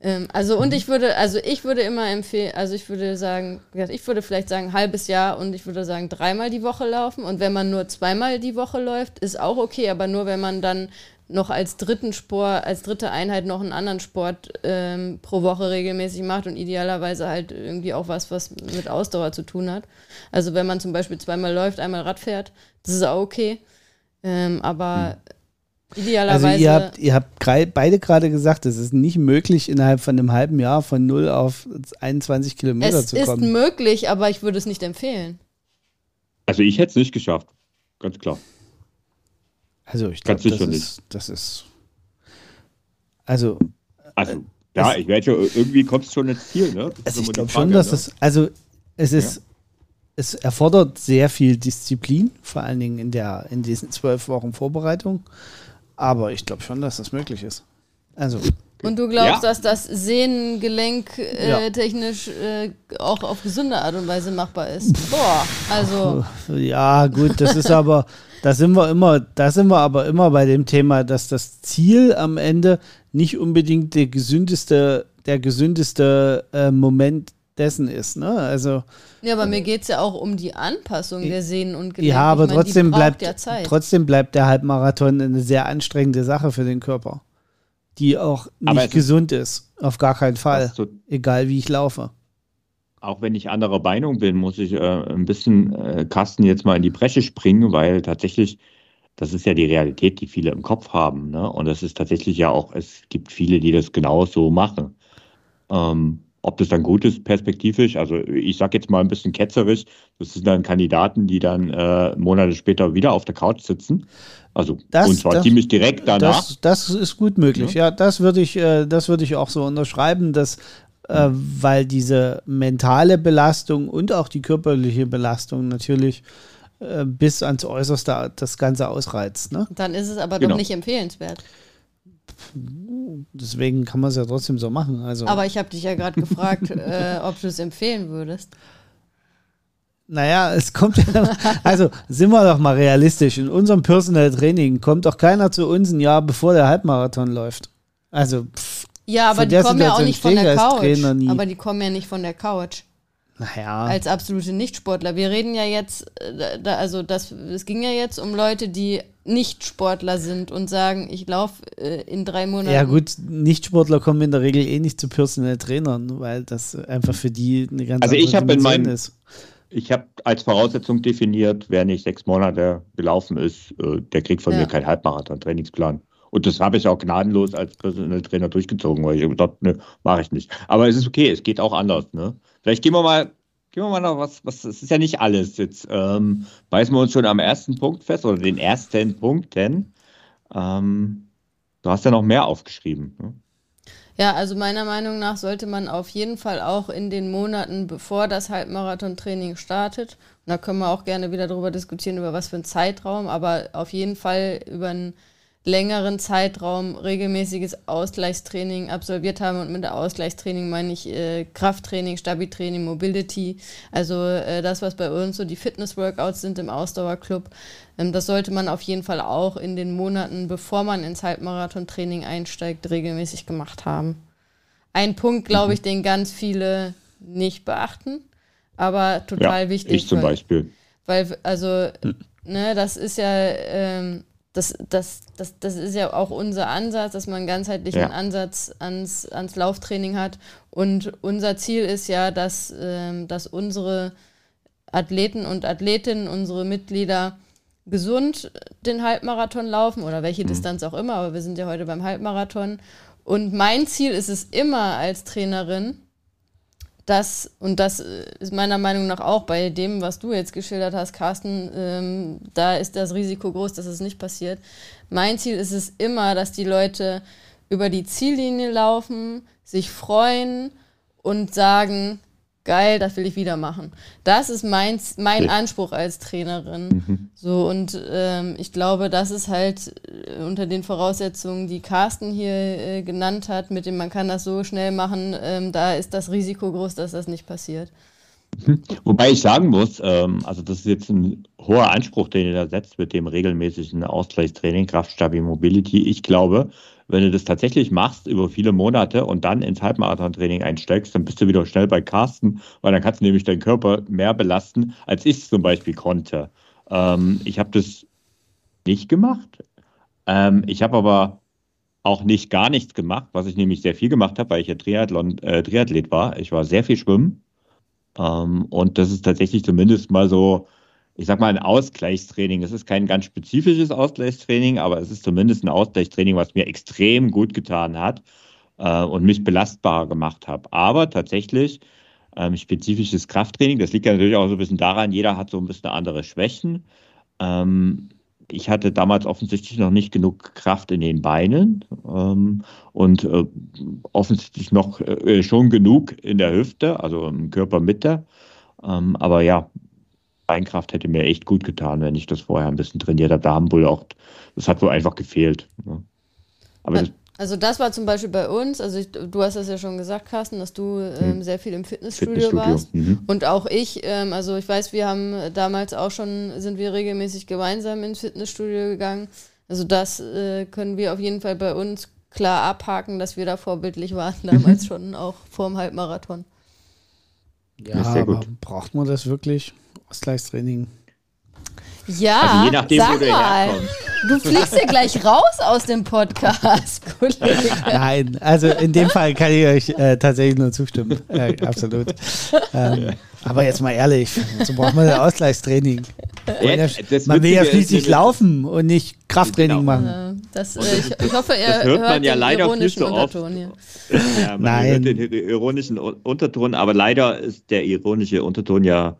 Ähm, also und ich würde, also ich würde immer empfehlen, also ich würde sagen, ich würde vielleicht sagen halbes Jahr und ich würde sagen dreimal die Woche laufen und wenn man nur zweimal die Woche läuft, ist auch okay, aber nur wenn man dann noch als dritten Sport, als dritte Einheit noch einen anderen Sport ähm, pro Woche regelmäßig macht und idealerweise halt irgendwie auch was, was mit Ausdauer zu tun hat. Also wenn man zum Beispiel zweimal läuft, einmal Rad fährt, das ist auch okay. Ähm, aber hm. Idealerweise. Also ihr habt, ihr habt beide gerade gesagt, es ist nicht möglich, innerhalb von einem halben Jahr von 0 auf 21 Kilometer es zu kommen. Es ist möglich, aber ich würde es nicht empfehlen. Also ich hätte es nicht geschafft. Ganz klar. Also ich glaube, das, ist, das ist. Also. Also, äh, ja, ich werde schon, irgendwie kommst schon ins Ziel, ne? Also ich glaube schon, dass ne? das. Also es ist. Ja. Es erfordert sehr viel Disziplin, vor allen Dingen in, der, in diesen zwölf Wochen Vorbereitung. Aber ich glaube schon, dass das möglich ist. Also. Und du glaubst, ja. dass das Sehnengelenk äh, ja. technisch äh, auch auf gesunde Art und Weise machbar ist? Boah, also. Ja, gut, das ist aber, da sind wir immer, da sind wir aber immer bei dem Thema, dass das Ziel am Ende nicht unbedingt der gesündeste, der gesündeste äh, Moment dessen ist. Ne? Also, ja, aber mir geht es ja auch um die Anpassung der Sehnen und Gelenke. Ja, aber meine, trotzdem, bleibt, ja trotzdem bleibt der Halbmarathon eine sehr anstrengende Sache für den Körper, die auch nicht gesund ist. Auf gar keinen Fall. So, egal wie ich laufe. Auch wenn ich anderer Meinung bin, muss ich äh, ein bisschen äh, Carsten jetzt mal in die Bresche springen, weil tatsächlich, das ist ja die Realität, die viele im Kopf haben. Ne? Und das ist tatsächlich ja auch, es gibt viele, die das genauso machen. Ähm, ob das dann gut ist, perspektivisch, also ich sage jetzt mal ein bisschen ketzerisch, das sind dann Kandidaten, die dann äh, Monate später wieder auf der Couch sitzen. Also das, und zwar das, ziemlich direkt danach. Das, das ist gut möglich, ja, ja das würde ich, äh, das ich auch so unterschreiben, dass äh, weil diese mentale Belastung und auch die körperliche Belastung natürlich äh, bis ans Äußerste das Ganze ausreizt. Ne? Dann ist es aber genau. doch nicht empfehlenswert. Deswegen kann man es ja trotzdem so machen. Also. Aber ich habe dich ja gerade gefragt, äh, ob du es empfehlen würdest. Naja, es kommt ja, also sind wir doch mal realistisch. In unserem Personal Training kommt doch keiner zu uns ein Jahr bevor der Halbmarathon läuft. Also, pff, Ja, aber die kommen ja auch nicht von der Couch. Aber die kommen ja nicht von der Couch. Naja. Als absolute Nichtsportler. Wir reden ja jetzt, äh, also das, es ging ja jetzt um Leute, die Nicht-Sportler sind und sagen, ich laufe äh, in drei Monaten. Ja gut, Nichtsportler kommen in der Regel eh nicht zu Personal Trainern, weil das einfach für die eine ganz also andere ich Dimension in mein, ist. Ich habe als Voraussetzung definiert, wer nicht sechs Monate gelaufen ist, äh, der kriegt von ja. mir keinen Halbmarathon-Trainingsplan. Und das habe ich auch gnadenlos als Personal Trainer durchgezogen, weil ich gedacht, ne, mache ich nicht. Aber es ist okay, es geht auch anders. Ne? Vielleicht gehen wir mal, gehen wir mal noch was, was, es ist ja nicht alles. Jetzt ähm, beißen wir uns schon am ersten Punkt fest oder den ersten Punkt, denn ähm, du hast ja noch mehr aufgeschrieben. Ne? Ja, also meiner Meinung nach sollte man auf jeden Fall auch in den Monaten, bevor das Halbmarathon-Training startet, und da können wir auch gerne wieder darüber diskutieren, über was für einen Zeitraum, aber auf jeden Fall über einen längeren Zeitraum regelmäßiges Ausgleichstraining absolviert haben. Und mit Ausgleichstraining meine ich äh, Krafttraining, Stabi-Training, Mobility. Also äh, das, was bei uns so die Fitness-Workouts sind im Ausdauerclub. Ähm, das sollte man auf jeden Fall auch in den Monaten, bevor man ins Halbmarathon-Training einsteigt, regelmäßig gemacht haben. Ein Punkt, glaube ich, mhm. den ganz viele nicht beachten, aber total ja, wichtig. Ich zum weil, Beispiel. Weil, also, hm. ne, das ist ja, ähm, das, das, das, das ist ja auch unser Ansatz, dass man einen ganzheitlichen ja. Ansatz ans, ans Lauftraining hat. Und unser Ziel ist ja, dass, ähm, dass unsere Athleten und Athletinnen, unsere Mitglieder gesund den Halbmarathon laufen oder welche mhm. Distanz auch immer, aber wir sind ja heute beim Halbmarathon. Und mein Ziel ist es immer als Trainerin, das, und das äh, ist meiner Meinung nach auch bei dem, was du jetzt geschildert hast, Carsten, ähm, da ist das Risiko groß, dass es nicht passiert. Mein Ziel ist es immer, dass die Leute über die Ziellinie laufen, sich freuen und sagen, geil, das will ich wieder machen. Das ist mein, mein ja. Anspruch als Trainerin. Mhm. So, und ähm, ich glaube, das ist halt äh, unter den Voraussetzungen, die Carsten hier äh, genannt hat, mit dem man kann das so schnell machen, ähm, da ist das Risiko groß, dass das nicht passiert. Mhm. Wobei ich sagen muss, ähm, also das ist jetzt ein hoher Anspruch, den ihr da setzt mit dem regelmäßigen Ausgleichstraining, Kraft, Stabi, Mobility. Ich glaube, wenn du das tatsächlich machst über viele Monate und dann ins Halbmarathon-Training einsteigst, dann bist du wieder schnell bei Carsten, weil dann kannst du nämlich deinen Körper mehr belasten, als ich zum Beispiel konnte. Ähm, ich habe das nicht gemacht. Ähm, ich habe aber auch nicht gar nichts gemacht, was ich nämlich sehr viel gemacht habe, weil ich ja Triathlon, äh, Triathlet war. Ich war sehr viel schwimmen. Ähm, und das ist tatsächlich zumindest mal so ich sag mal, ein Ausgleichstraining. Es ist kein ganz spezifisches Ausgleichstraining, aber es ist zumindest ein Ausgleichstraining, was mir extrem gut getan hat äh, und mich belastbarer gemacht hat. Aber tatsächlich ähm, spezifisches Krafttraining, das liegt ja natürlich auch so ein bisschen daran, jeder hat so ein bisschen andere Schwächen. Ähm, ich hatte damals offensichtlich noch nicht genug Kraft in den Beinen ähm, und äh, offensichtlich noch äh, schon genug in der Hüfte, also im Körpermitte. Ähm, aber ja, Beinkraft hätte mir echt gut getan, wenn ich das vorher ein bisschen trainiert habe. Da haben wohl auch, das hat wohl einfach gefehlt. Ne? Aber das, also das war zum Beispiel bei uns, also ich, du hast das ja schon gesagt, Carsten, dass du ähm, hm. sehr viel im Fitnessstudio, Fitnessstudio. warst. Mhm. Und auch ich, ähm, also ich weiß, wir haben damals auch schon, sind wir regelmäßig gemeinsam ins Fitnessstudio gegangen. Also das äh, können wir auf jeden Fall bei uns klar abhaken, dass wir da vorbildlich waren, damals schon auch vor dem Halbmarathon. Ja, aber braucht man das wirklich? Ausgleichstraining. Ja, also je nachdem, sag wo du mal. Du fliegst ja gleich raus aus dem Podcast, Kollege. Nein, also in dem Fall kann ich euch äh, tatsächlich nur zustimmen. Äh, absolut. Ähm, aber jetzt mal ehrlich, so braucht man ein Ausgleichstraining. Ja, man will ja schließlich laufen und nicht Krafttraining genau. machen. Das, äh, ich, ich, hoffe, er das hört, man ja leider viel zu oft. Ja, man Nein. hört den ironischen Unterton, aber leider ist der ironische Unterton ja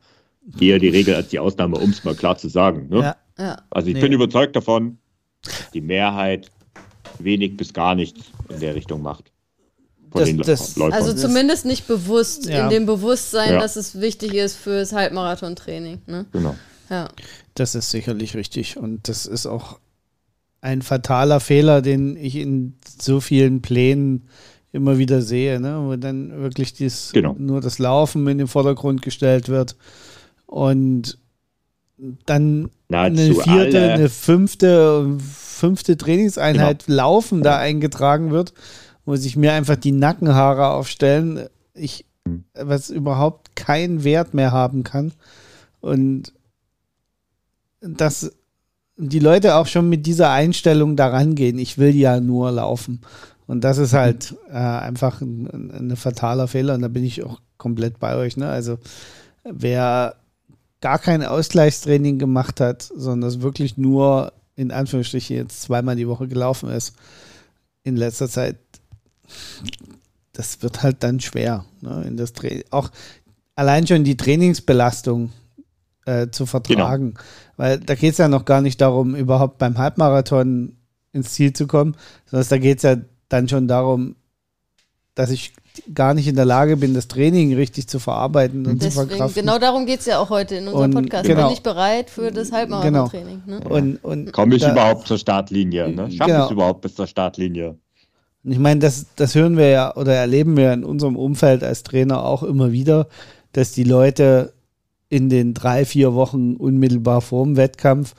eher die Regel als die Ausnahme, um es mal klar zu sagen. Ne? Ja, ja. Also ich nee. bin überzeugt davon, dass die Mehrheit wenig bis gar nichts in der Richtung macht. Das, das, also zumindest nicht bewusst, ja. in dem Bewusstsein, ja. dass es wichtig ist fürs Halbmarathon-Training. Ne? Genau. Ja. Das ist sicherlich richtig und das ist auch ein fataler Fehler, den ich in so vielen Plänen immer wieder sehe, ne? wo dann wirklich dies, genau. nur das Laufen in den Vordergrund gestellt wird und dann Nahezu eine vierte, alle. eine fünfte, fünfte Trainingseinheit genau. Laufen da eingetragen wird, wo sich mir einfach die Nackenhaare aufstellen, ich was überhaupt keinen Wert mehr haben kann und dass die Leute auch schon mit dieser Einstellung daran gehen, ich will ja nur laufen. Und das ist halt äh, einfach ein, ein, ein, fataler Fehler und da bin ich auch komplett bei euch. Ne? Also wer gar kein Ausgleichstraining gemacht hat, sondern es wirklich nur in Anführungsstrichen jetzt zweimal die Woche gelaufen ist, in letzter Zeit, das wird halt dann schwer. Ne? In das auch allein schon die Trainingsbelastung äh, zu vertragen. Genau. Weil da geht es ja noch gar nicht darum, überhaupt beim Halbmarathon ins Ziel zu kommen, sondern da geht es ja dann schon darum, dass ich gar nicht in der Lage bin, das Training richtig zu verarbeiten und Deswegen, zu verkraften. Genau darum geht es ja auch heute in unserem und, Podcast. Genau. Bin ich bereit für das Halbmarathon-Training. Genau. Ne? Und, und Komme ich da, überhaupt zur Startlinie? Ne? Schaffe genau. ich es überhaupt bis zur Startlinie? Ich meine, das, das hören wir ja oder erleben wir in unserem Umfeld als Trainer auch immer wieder, dass die Leute in den drei, vier Wochen unmittelbar vor dem Wettkampf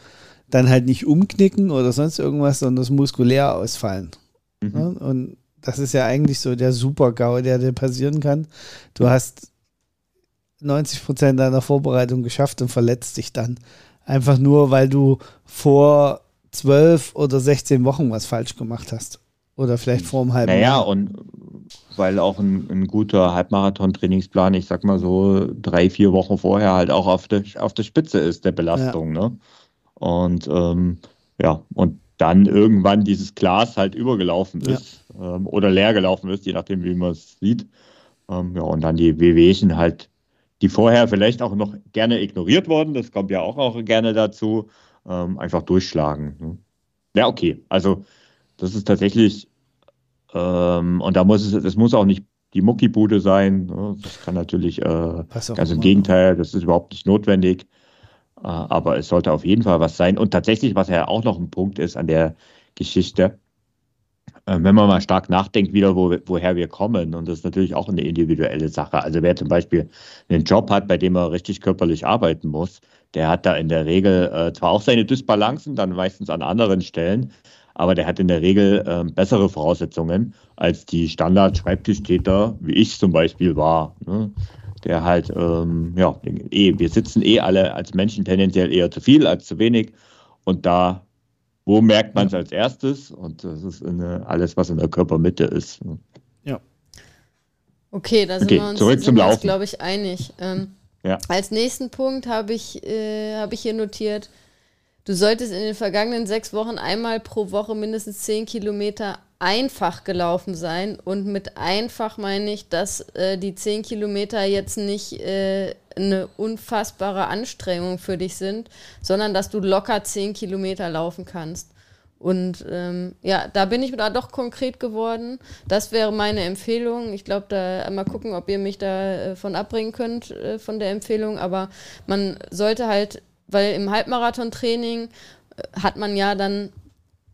dann halt nicht umknicken oder sonst irgendwas, sondern das muskulär ausfallen. Mhm. Ja, und das ist ja eigentlich so der Super-GAU, der dir passieren kann. Du hast 90 Prozent deiner Vorbereitung geschafft und verletzt dich dann. Einfach nur, weil du vor zwölf oder 16 Wochen was falsch gemacht hast. Oder vielleicht vor einem halben naja, Jahr. Naja, und weil auch ein, ein guter Halbmarathon-Trainingsplan, ich sag mal so drei, vier Wochen vorher halt auch auf der, auf der Spitze ist der Belastung. Ja. Ne? Und ähm, ja, und dann irgendwann dieses Glas halt übergelaufen ist ja. ähm, oder leer gelaufen ist, je nachdem, wie man es sieht. Ähm, ja, und dann die Wehwehchen halt, die vorher vielleicht auch noch gerne ignoriert wurden, das kommt ja auch, auch gerne dazu, ähm, einfach durchschlagen. Ne? Ja, okay. Also das ist tatsächlich ähm, und da muss es, es muss auch nicht die Muckibude sein. Ne? Das kann natürlich äh, ganz im Gegenteil, das ist überhaupt nicht notwendig. Äh, aber es sollte auf jeden Fall was sein. Und tatsächlich, was ja auch noch ein Punkt ist an der Geschichte, äh, wenn man mal stark nachdenkt, wieder, wo, woher wir kommen, und das ist natürlich auch eine individuelle Sache. Also wer zum Beispiel einen Job hat, bei dem er richtig körperlich arbeiten muss, der hat da in der Regel äh, zwar auch seine Dysbalancen, dann meistens an anderen Stellen, aber der hat in der Regel äh, bessere Voraussetzungen als die Standard-Schreibtischtäter, wie ich zum Beispiel war. Ne? Der halt, ähm, ja, eh, wir sitzen eh alle als Menschen tendenziell eher zu viel als zu wenig. Und da, wo merkt man es als erstes? Und das ist eine, alles, was in der Körpermitte ist. Ne? Ja. Okay, da sind okay, wir uns, zurück zum Laufen. glaube ich, einig. Ähm, ja. Als nächsten Punkt habe ich, äh, hab ich hier notiert, Du solltest in den vergangenen sechs Wochen einmal pro Woche mindestens zehn Kilometer einfach gelaufen sein. Und mit einfach meine ich, dass äh, die zehn Kilometer jetzt nicht äh, eine unfassbare Anstrengung für dich sind, sondern dass du locker zehn Kilometer laufen kannst. Und ähm, ja, da bin ich da doch konkret geworden. Das wäre meine Empfehlung. Ich glaube, da mal gucken, ob ihr mich davon äh, abbringen könnt, äh, von der Empfehlung. Aber man sollte halt weil im Halbmarathon-Training äh, hat man ja dann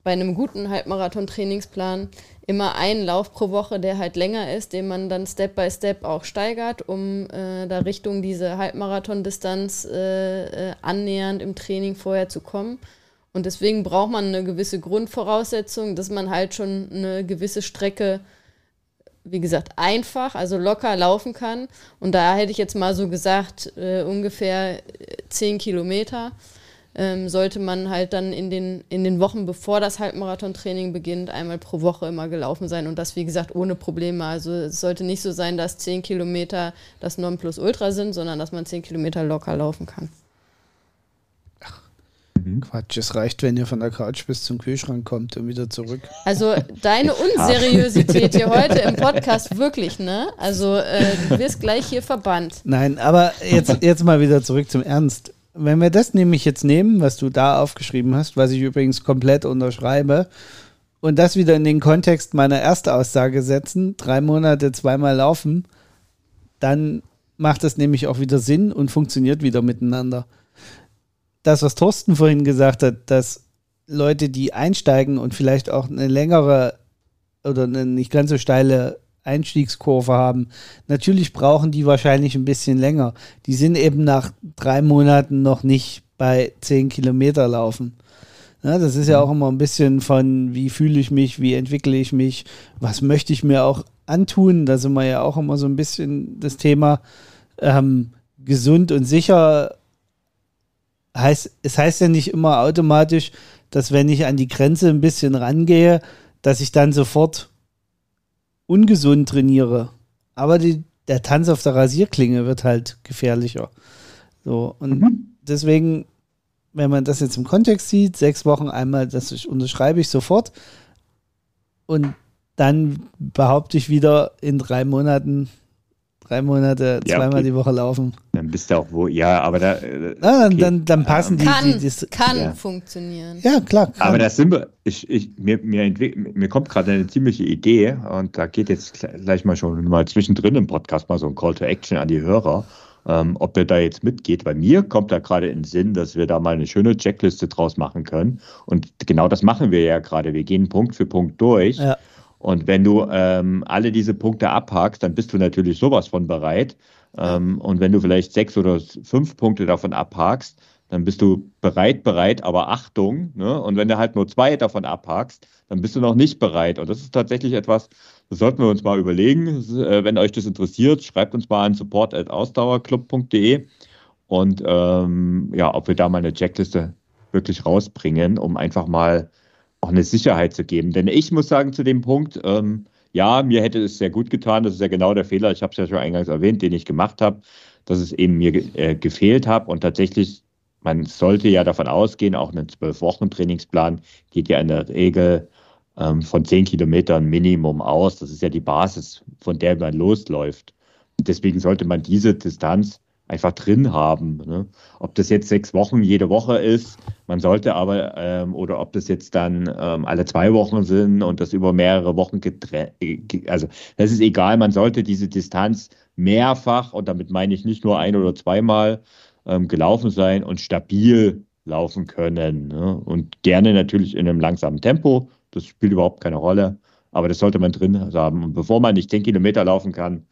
bei einem guten Halbmarathon-Trainingsplan immer einen Lauf pro Woche, der halt länger ist, den man dann Step by Step auch steigert, um äh, da Richtung diese Halbmarathon-Distanz äh, äh, annähernd im Training vorher zu kommen. Und deswegen braucht man eine gewisse Grundvoraussetzung, dass man halt schon eine gewisse Strecke wie gesagt, einfach, also locker laufen kann. Und da hätte ich jetzt mal so gesagt, äh, ungefähr 10 Kilometer ähm, sollte man halt dann in den, in den Wochen, bevor das Halbmarathon-Training beginnt, einmal pro Woche immer gelaufen sein. Und das, wie gesagt, ohne Probleme. Also es sollte nicht so sein, dass 10 Kilometer das Nonplusultra sind, sondern dass man 10 Kilometer locker laufen kann. Mhm. Quatsch, es reicht, wenn ihr von der Couch bis zum Kühlschrank kommt und wieder zurück. Also deine Unseriosität hier heute im Podcast wirklich, ne? Also äh, du wirst gleich hier verbannt. Nein, aber jetzt, jetzt mal wieder zurück zum Ernst. Wenn wir das nämlich jetzt nehmen, was du da aufgeschrieben hast, was ich übrigens komplett unterschreibe, und das wieder in den Kontext meiner Erstaussage setzen, drei Monate zweimal laufen, dann macht das nämlich auch wieder Sinn und funktioniert wieder miteinander das, was Thorsten vorhin gesagt hat, dass Leute, die einsteigen und vielleicht auch eine längere oder eine nicht ganz so steile Einstiegskurve haben, natürlich brauchen die wahrscheinlich ein bisschen länger. Die sind eben nach drei Monaten noch nicht bei zehn Kilometer laufen. Ja, das ist ja auch immer ein bisschen von, wie fühle ich mich, wie entwickle ich mich, was möchte ich mir auch antun. Da sind wir ja auch immer so ein bisschen das Thema ähm, gesund und sicher. Heißt, es heißt ja nicht immer automatisch, dass wenn ich an die Grenze ein bisschen rangehe, dass ich dann sofort ungesund trainiere. Aber die, der Tanz auf der Rasierklinge wird halt gefährlicher. So, und mhm. deswegen, wenn man das jetzt im Kontext sieht, sechs Wochen einmal, das unterschreibe ich sofort. Und dann behaupte ich wieder in drei Monaten, drei Monate, ja, zweimal okay. die Woche laufen. Dann bist du auch wo, ja, aber da. Äh, ah, okay. dann, dann passen kann, die. die das, kann ja. funktionieren. Ja, klar. Kann. Aber das sind wir, ich, ich, mir, mir, mir kommt gerade eine ziemliche Idee und da geht jetzt gleich mal schon mal zwischendrin im Podcast mal so ein Call to Action an die Hörer. Ähm, ob der da jetzt mitgeht. Bei mir kommt da gerade in den Sinn, dass wir da mal eine schöne Checkliste draus machen können. Und genau das machen wir ja gerade. Wir gehen Punkt für Punkt durch. Ja. Und wenn du ähm, alle diese Punkte abhakst, dann bist du natürlich sowas von bereit. Ähm, und wenn du vielleicht sechs oder fünf Punkte davon abhakst, dann bist du bereit, bereit, aber Achtung. Ne? Und wenn du halt nur zwei davon abhakst, dann bist du noch nicht bereit. Und das ist tatsächlich etwas, das sollten wir uns mal überlegen. Äh, wenn euch das interessiert, schreibt uns mal an support.ausdauerclub.de und ähm, ja, ob wir da mal eine Checkliste wirklich rausbringen, um einfach mal auch eine Sicherheit zu geben. Denn ich muss sagen, zu dem Punkt, ähm, ja, mir hätte es sehr gut getan. Das ist ja genau der Fehler, ich habe es ja schon eingangs erwähnt, den ich gemacht habe, dass es eben mir äh, gefehlt hat. Und tatsächlich, man sollte ja davon ausgehen, auch ein Zwölf-Wochen-Trainingsplan geht ja in der Regel ähm, von zehn Kilometern Minimum aus. Das ist ja die Basis, von der man losläuft. Deswegen sollte man diese Distanz einfach drin haben. Ne? Ob das jetzt sechs Wochen jede Woche ist, man sollte aber, ähm, oder ob das jetzt dann ähm, alle zwei Wochen sind und das über mehrere Wochen getrennt, also das ist egal, man sollte diese Distanz mehrfach, und damit meine ich nicht nur ein oder zweimal, ähm, gelaufen sein und stabil laufen können. Ne? Und gerne natürlich in einem langsamen Tempo, das spielt überhaupt keine Rolle, aber das sollte man drin haben. Und bevor man nicht zehn Kilometer laufen kann,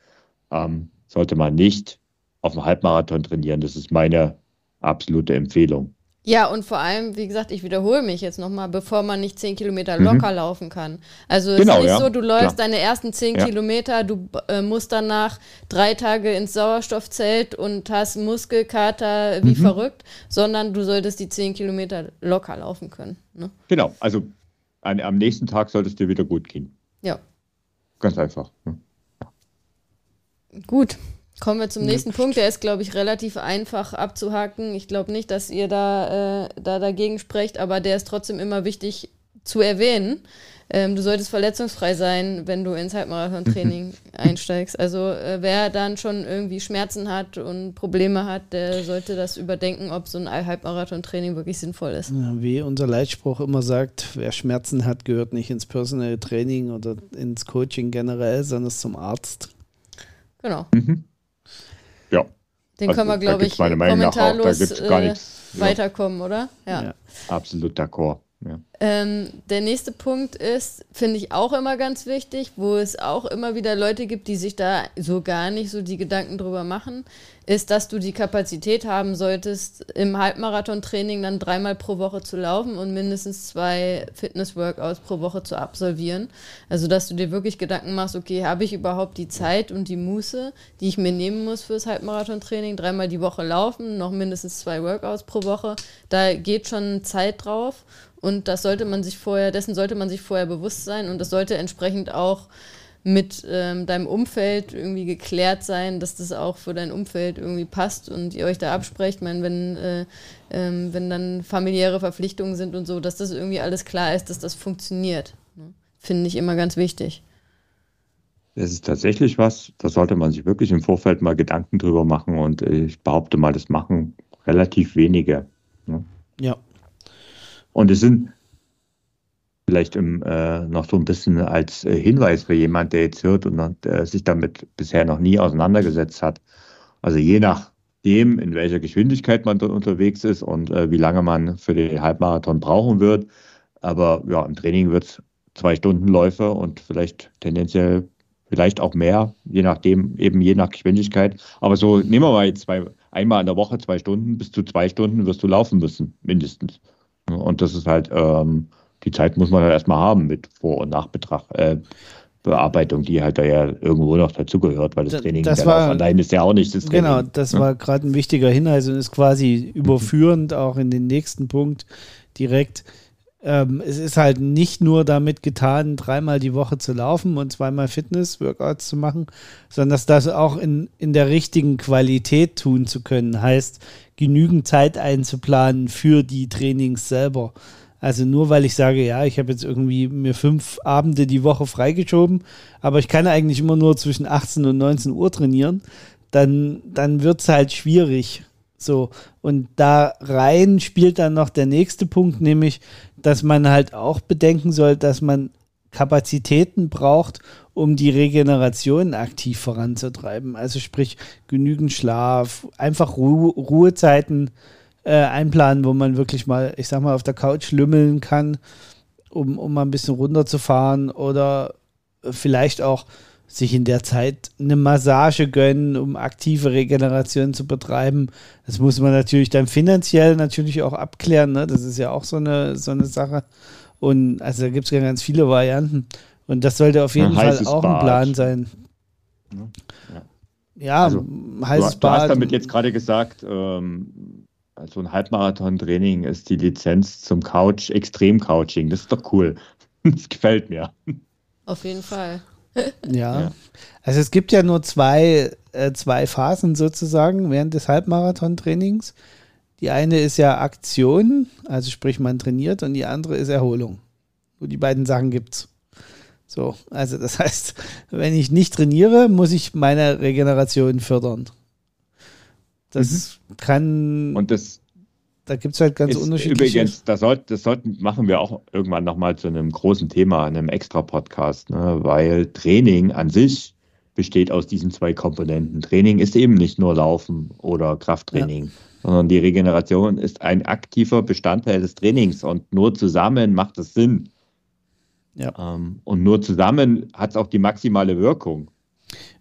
ähm, sollte man nicht auf dem Halbmarathon trainieren. Das ist meine absolute Empfehlung. Ja, und vor allem, wie gesagt, ich wiederhole mich jetzt nochmal, bevor man nicht zehn Kilometer mhm. locker mhm. laufen kann. Also es genau, ist nicht ja. so, du läufst Klar. deine ersten zehn ja. Kilometer, du äh, musst danach drei Tage ins Sauerstoffzelt und hast Muskelkater wie mhm. verrückt, sondern du solltest die zehn Kilometer locker laufen können. Ne? Genau, also an, am nächsten Tag sollte es dir wieder gut gehen. Ja. Ganz einfach. Ne? Gut, Kommen wir zum nächsten Punkt. Der ist, glaube ich, relativ einfach abzuhaken. Ich glaube nicht, dass ihr da, äh, da dagegen sprecht, aber der ist trotzdem immer wichtig zu erwähnen. Ähm, du solltest verletzungsfrei sein, wenn du ins Halbmarathon-Training einsteigst. Also äh, wer dann schon irgendwie Schmerzen hat und Probleme hat, der sollte das überdenken, ob so ein Halbmarathon-Training wirklich sinnvoll ist. Ja, wie unser Leitspruch immer sagt, wer Schmerzen hat, gehört nicht ins Personal Training oder ins Coaching generell, sondern zum Arzt. Genau. Mhm. Ja. Den also, können wir, glaube ich, kommentarlos äh, weiterkommen, oder? Ja. ja. Absolut d'accord. Ja. Ähm, der nächste Punkt ist, finde ich auch immer ganz wichtig, wo es auch immer wieder Leute gibt, die sich da so gar nicht so die Gedanken drüber machen, ist, dass du die Kapazität haben solltest, im Halbmarathon-Training dann dreimal pro Woche zu laufen und mindestens zwei Fitness-Workouts pro Woche zu absolvieren. Also, dass du dir wirklich Gedanken machst, okay, habe ich überhaupt die Zeit und die Muße, die ich mir nehmen muss fürs Halbmarathon-Training, dreimal die Woche laufen, noch mindestens zwei Workouts pro Woche. Da geht schon Zeit drauf. Und das sollte man sich vorher, dessen sollte man sich vorher bewusst sein und das sollte entsprechend auch mit ähm, deinem Umfeld irgendwie geklärt sein, dass das auch für dein Umfeld irgendwie passt und ihr euch da absprecht. Ich meine, wenn, äh, ähm, wenn dann familiäre Verpflichtungen sind und so, dass das irgendwie alles klar ist, dass das funktioniert. Ne? Finde ich immer ganz wichtig. Das ist tatsächlich was, da sollte man sich wirklich im Vorfeld mal Gedanken drüber machen und ich behaupte mal, das machen relativ wenige. Ne? Ja, und es sind vielleicht im, äh, noch so ein bisschen als äh, Hinweis für jemand, der jetzt hört und äh, sich damit bisher noch nie auseinandergesetzt hat. Also je nach nachdem, in welcher Geschwindigkeit man dort unterwegs ist und äh, wie lange man für den Halbmarathon brauchen wird. Aber ja, im Training wird es zwei Stunden Läufe und vielleicht tendenziell vielleicht auch mehr, je nachdem, eben je nach Geschwindigkeit. Aber so nehmen wir mal jetzt zwei, einmal in der Woche zwei Stunden, bis zu zwei Stunden wirst du laufen müssen, mindestens. Und das ist halt, ähm, die Zeit muss man halt erstmal haben mit Vor- und Nachbetrag. Äh, Bearbeitung, die halt da ja irgendwo noch dazugehört, weil das Training das war, allein ist ja auch nicht das Training. Genau, das ja. war gerade ein wichtiger Hinweis und ist quasi überführend auch in den nächsten Punkt direkt. Ähm, es ist halt nicht nur damit getan, dreimal die Woche zu laufen und zweimal Fitness-Workouts zu machen, sondern dass das auch in, in der richtigen Qualität tun zu können. Heißt, genügend Zeit einzuplanen für die Trainings selber. Also nur weil ich sage, ja, ich habe jetzt irgendwie mir fünf Abende die Woche freigeschoben, aber ich kann eigentlich immer nur zwischen 18 und 19 Uhr trainieren, dann, dann wird es halt schwierig. So, und da rein spielt dann noch der nächste Punkt, nämlich, dass man halt auch bedenken soll, dass man Kapazitäten braucht, um die Regeneration aktiv voranzutreiben. Also sprich genügend Schlaf, einfach Ru Ruhezeiten äh, einplanen, wo man wirklich mal, ich sag mal, auf der Couch lümmeln kann, um, um mal ein bisschen runterzufahren oder vielleicht auch sich in der Zeit eine Massage gönnen, um aktive Regeneration zu betreiben. Das muss man natürlich dann finanziell natürlich auch abklären. Ne? Das ist ja auch so eine, so eine Sache. Und also da gibt es ja ganz viele Varianten. Und das sollte auf jeden Fall auch Bad. ein Plan sein. Ja, ja also, heißes du, Bad. Du hast damit jetzt gerade gesagt, ähm, also ein Halbmarathon-Training ist die Lizenz zum Couch, Extrem-Couching. Das ist doch cool. Das gefällt mir. Auf jeden Fall. ja. ja. Also es gibt ja nur zwei, äh, zwei Phasen sozusagen während des Halbmarathon-Trainings. Die eine ist ja Aktion, also sprich man trainiert, und die andere ist Erholung. Nur die beiden Sachen gibt's. So, also das heißt, wenn ich nicht trainiere, muss ich meine Regeneration fördern. Das mhm. kann. Und das. Da gibt es halt ganz unterschiedliche. Übrigens, das, soll, das sollten, machen wir auch irgendwann nochmal zu einem großen Thema, einem Extra-Podcast, ne? weil Training an sich besteht aus diesen zwei Komponenten. Training ist eben nicht nur Laufen oder Krafttraining, ja. sondern die Regeneration ist ein aktiver Bestandteil des Trainings und nur zusammen macht es Sinn. Ja. Ähm, und nur zusammen hat es auch die maximale Wirkung.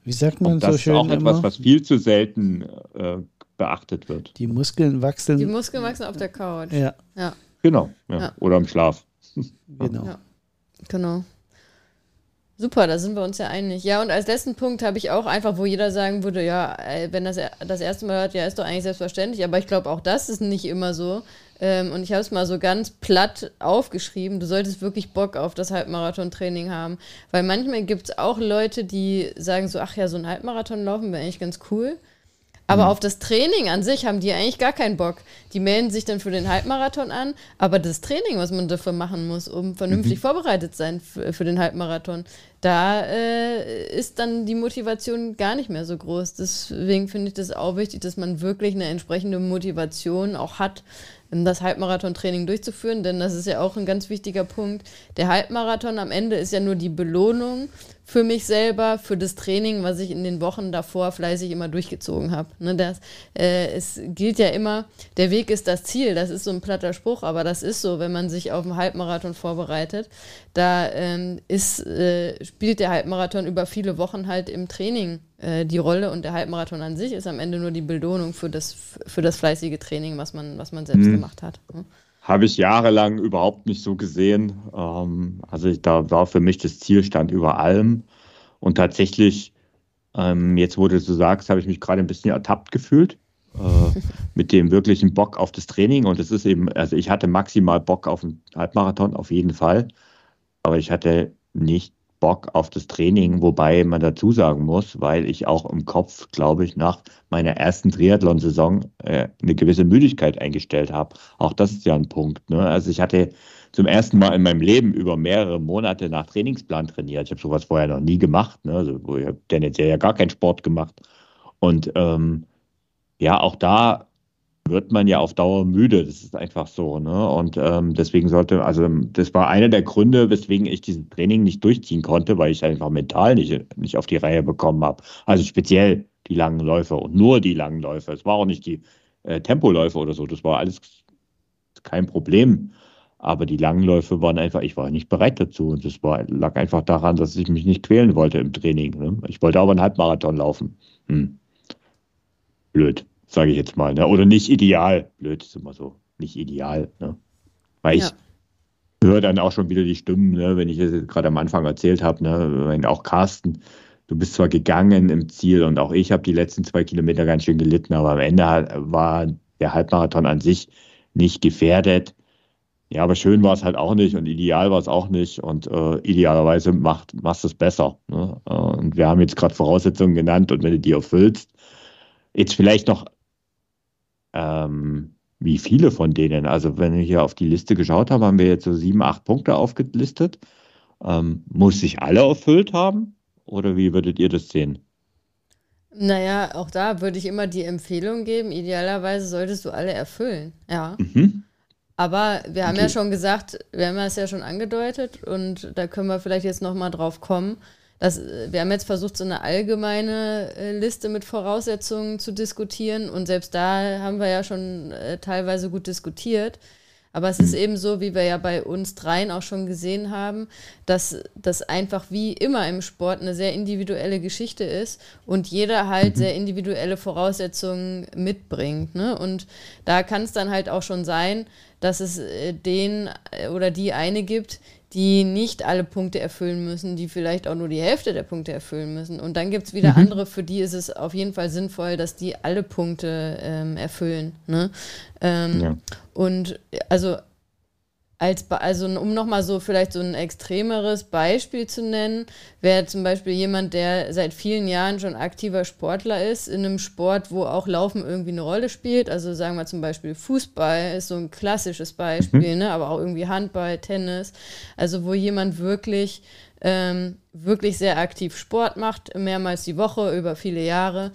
Wie sagt man und das so schön? Das ist auch etwas, immer? was viel zu selten äh, beachtet wird. Die Muskeln wachsen. Die Muskeln wachsen auf der Couch. Ja. ja. Genau. Ja. Ja. Oder im Schlaf. Genau. Genau. Super, da sind wir uns ja einig. Ja, und als letzten Punkt habe ich auch einfach, wo jeder sagen würde, ja, wenn das das erste Mal hört, ja, ist doch eigentlich selbstverständlich, aber ich glaube, auch das ist nicht immer so. Ähm, und ich habe es mal so ganz platt aufgeschrieben, du solltest wirklich Bock auf das Halbmarathon-Training haben. Weil manchmal gibt es auch Leute, die sagen so, ach ja, so ein Halbmarathon laufen wäre eigentlich ganz cool. Aber mhm. auf das Training an sich haben die eigentlich gar keinen Bock. Die melden sich dann für den Halbmarathon an, aber das Training, was man dafür machen muss, um vernünftig mhm. vorbereitet sein für, für, den Halbmarathon, da äh, ist dann die Motivation gar nicht mehr so groß. Deswegen finde ich das auch wichtig, dass man wirklich eine entsprechende Motivation auch hat, das Halbmarathon-Training durchzuführen, denn das ist ja auch ein ganz wichtiger Punkt. Der Halbmarathon am Ende ist ja nur die Belohnung für mich selber, für das Training, was ich in den Wochen davor fleißig immer durchgezogen habe. Ne, das, äh, es gilt ja immer, der Weg ist das Ziel, das ist so ein platter Spruch, aber das ist so, wenn man sich auf einen Halbmarathon vorbereitet. Da ähm, ist, äh, spielt der Halbmarathon über viele Wochen halt im Training äh, die Rolle und der Halbmarathon an sich ist am Ende nur die Belohnung für das, für das fleißige Training, was man, was man selbst mhm. gemacht hat. Ne? Habe ich jahrelang überhaupt nicht so gesehen. Ähm, also ich, da war für mich das Ziel stand über allem. Und tatsächlich, ähm, jetzt wo du so sagst, habe ich mich gerade ein bisschen ertappt gefühlt. Äh, mit dem wirklichen Bock auf das Training. Und es ist eben, also ich hatte maximal Bock auf einen Halbmarathon, auf jeden Fall. Aber ich hatte nicht Bock auf das Training, wobei man dazu sagen muss, weil ich auch im Kopf, glaube ich, nach meiner ersten Triathlon-Saison äh, eine gewisse Müdigkeit eingestellt habe. Auch das ist ja ein Punkt. Ne? Also ich hatte zum ersten Mal in meinem Leben über mehrere Monate nach Trainingsplan trainiert. Ich habe sowas vorher noch nie gemacht. Ne? Also ich habe tendenziell ja gar keinen Sport gemacht. Und ähm, ja, auch da wird man ja auf Dauer müde. Das ist einfach so. Ne? Und ähm, deswegen sollte, also das war einer der Gründe, weswegen ich dieses Training nicht durchziehen konnte, weil ich einfach mental nicht, nicht auf die Reihe bekommen habe. Also speziell die langen Läufe und nur die langen Läufe. Es war auch nicht die äh, Tempoläufe oder so. Das war alles kein Problem. Aber die langen Läufe waren einfach, ich war nicht bereit dazu. Und das war, lag einfach daran, dass ich mich nicht quälen wollte im Training. Ne? Ich wollte aber einen Halbmarathon laufen. Hm. Blöd sage ich jetzt mal. Ne? Oder nicht ideal. Blöd ist immer so. Nicht ideal. Ne? Weil ja. ich höre dann auch schon wieder die Stimmen, ne? wenn ich es gerade am Anfang erzählt habe, ne? auch Carsten, du bist zwar gegangen im Ziel und auch ich habe die letzten zwei Kilometer ganz schön gelitten, aber am Ende war der Halbmarathon an sich nicht gefährdet. Ja, aber schön war es halt auch nicht und ideal war es auch nicht und äh, idealerweise macht, machst du es besser. Ne? Äh, und wir haben jetzt gerade Voraussetzungen genannt und wenn du die erfüllst, jetzt vielleicht noch ähm, wie viele von denen? Also wenn ich hier auf die Liste geschaut habe, haben wir jetzt so sieben, acht Punkte aufgelistet. Ähm, muss ich alle erfüllt haben? Oder wie würdet ihr das sehen? Naja, auch da würde ich immer die Empfehlung geben, idealerweise solltest du alle erfüllen. Ja. Mhm. Aber wir haben okay. ja schon gesagt, wir haben es ja schon angedeutet und da können wir vielleicht jetzt nochmal drauf kommen. Das, wir haben jetzt versucht, so eine allgemeine äh, Liste mit Voraussetzungen zu diskutieren und selbst da haben wir ja schon äh, teilweise gut diskutiert. Aber es ist eben so, wie wir ja bei uns dreien auch schon gesehen haben, dass das einfach wie immer im Sport eine sehr individuelle Geschichte ist und jeder halt mhm. sehr individuelle Voraussetzungen mitbringt. Ne? Und da kann es dann halt auch schon sein, dass es äh, den oder die eine gibt, die nicht alle Punkte erfüllen müssen, die vielleicht auch nur die Hälfte der Punkte erfüllen müssen. Und dann gibt es wieder mhm. andere, für die ist es auf jeden Fall sinnvoll, dass die alle Punkte ähm, erfüllen. Ne? Ähm, ja. Und also als, also um nochmal so vielleicht so ein extremeres Beispiel zu nennen, wäre zum Beispiel jemand, der seit vielen Jahren schon aktiver Sportler ist, in einem Sport, wo auch Laufen irgendwie eine Rolle spielt. Also sagen wir zum Beispiel Fußball ist so ein klassisches Beispiel, mhm. ne? aber auch irgendwie Handball, Tennis. Also wo jemand wirklich, ähm, wirklich sehr aktiv Sport macht, mehrmals die Woche über viele Jahre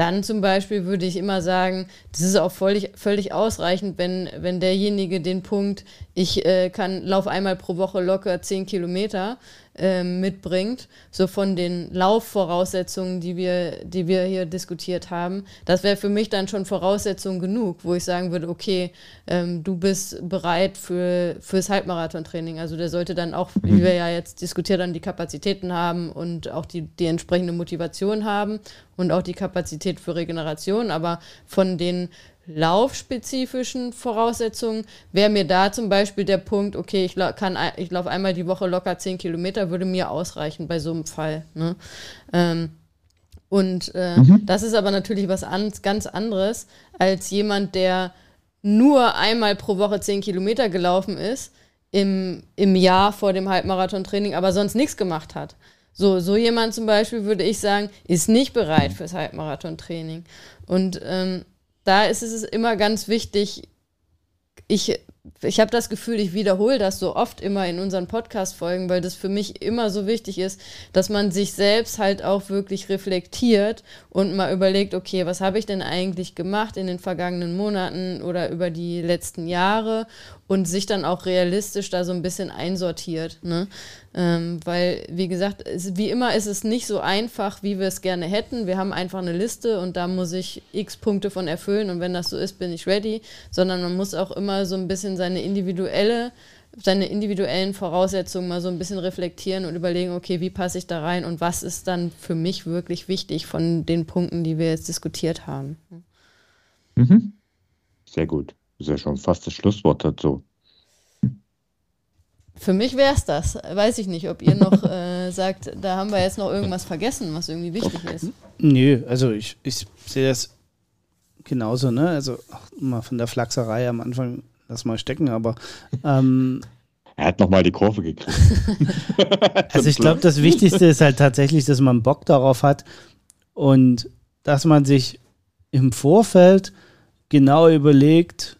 dann zum Beispiel würde ich immer sagen, das ist auch völlig, völlig ausreichend, wenn, wenn derjenige den Punkt, ich äh, kann, lauf einmal pro Woche locker 10 Kilometer, ähm, mitbringt, so von den Laufvoraussetzungen, die wir, die wir hier diskutiert haben, das wäre für mich dann schon Voraussetzung genug, wo ich sagen würde, okay, ähm, du bist bereit für, fürs Halbmarathon-Training. Also der sollte dann auch, wie mhm. wir ja jetzt diskutiert haben, die Kapazitäten haben und auch die, die entsprechende Motivation haben und auch die Kapazität für Regeneration. Aber von den laufspezifischen Voraussetzungen wäre mir da zum Beispiel der Punkt, okay, ich, kann, ich laufe einmal die Woche locker 10 Kilometer, würde mir ausreichen bei so einem Fall. Ne? Ähm, und äh, mhm. das ist aber natürlich was an, ganz anderes als jemand, der nur einmal pro Woche 10 Kilometer gelaufen ist im, im Jahr vor dem Halbmarathon-Training, aber sonst nichts gemacht hat. So, so jemand zum Beispiel würde ich sagen, ist nicht bereit fürs Halbmarathon-Training. Und ähm, da ist es immer ganz wichtig, ich, ich habe das Gefühl, ich wiederhole das so oft immer in unseren Podcast-Folgen, weil das für mich immer so wichtig ist, dass man sich selbst halt auch wirklich reflektiert und mal überlegt, okay, was habe ich denn eigentlich gemacht in den vergangenen Monaten oder über die letzten Jahre und sich dann auch realistisch da so ein bisschen einsortiert. Ne? Ähm, weil, wie gesagt, es, wie immer ist es nicht so einfach, wie wir es gerne hätten. Wir haben einfach eine Liste und da muss ich x Punkte von erfüllen und wenn das so ist, bin ich ready. Sondern man muss auch immer so ein bisschen seine individuelle seine individuellen Voraussetzungen mal so ein bisschen reflektieren und überlegen, okay, wie passe ich da rein und was ist dann für mich wirklich wichtig von den Punkten, die wir jetzt diskutiert haben. Mhm. Sehr gut. Das ist ja schon fast das Schlusswort dazu. Für mich wäre es das. Weiß ich nicht, ob ihr noch äh, sagt, da haben wir jetzt noch irgendwas vergessen, was irgendwie wichtig ist. Nö, also ich, ich sehe das genauso, ne? Also mal von der Flachserei am Anfang lass mal stecken, aber ähm, er hat nochmal die Kurve gekriegt. also ich glaube, das Wichtigste ist halt tatsächlich, dass man Bock darauf hat und dass man sich im Vorfeld genau überlegt,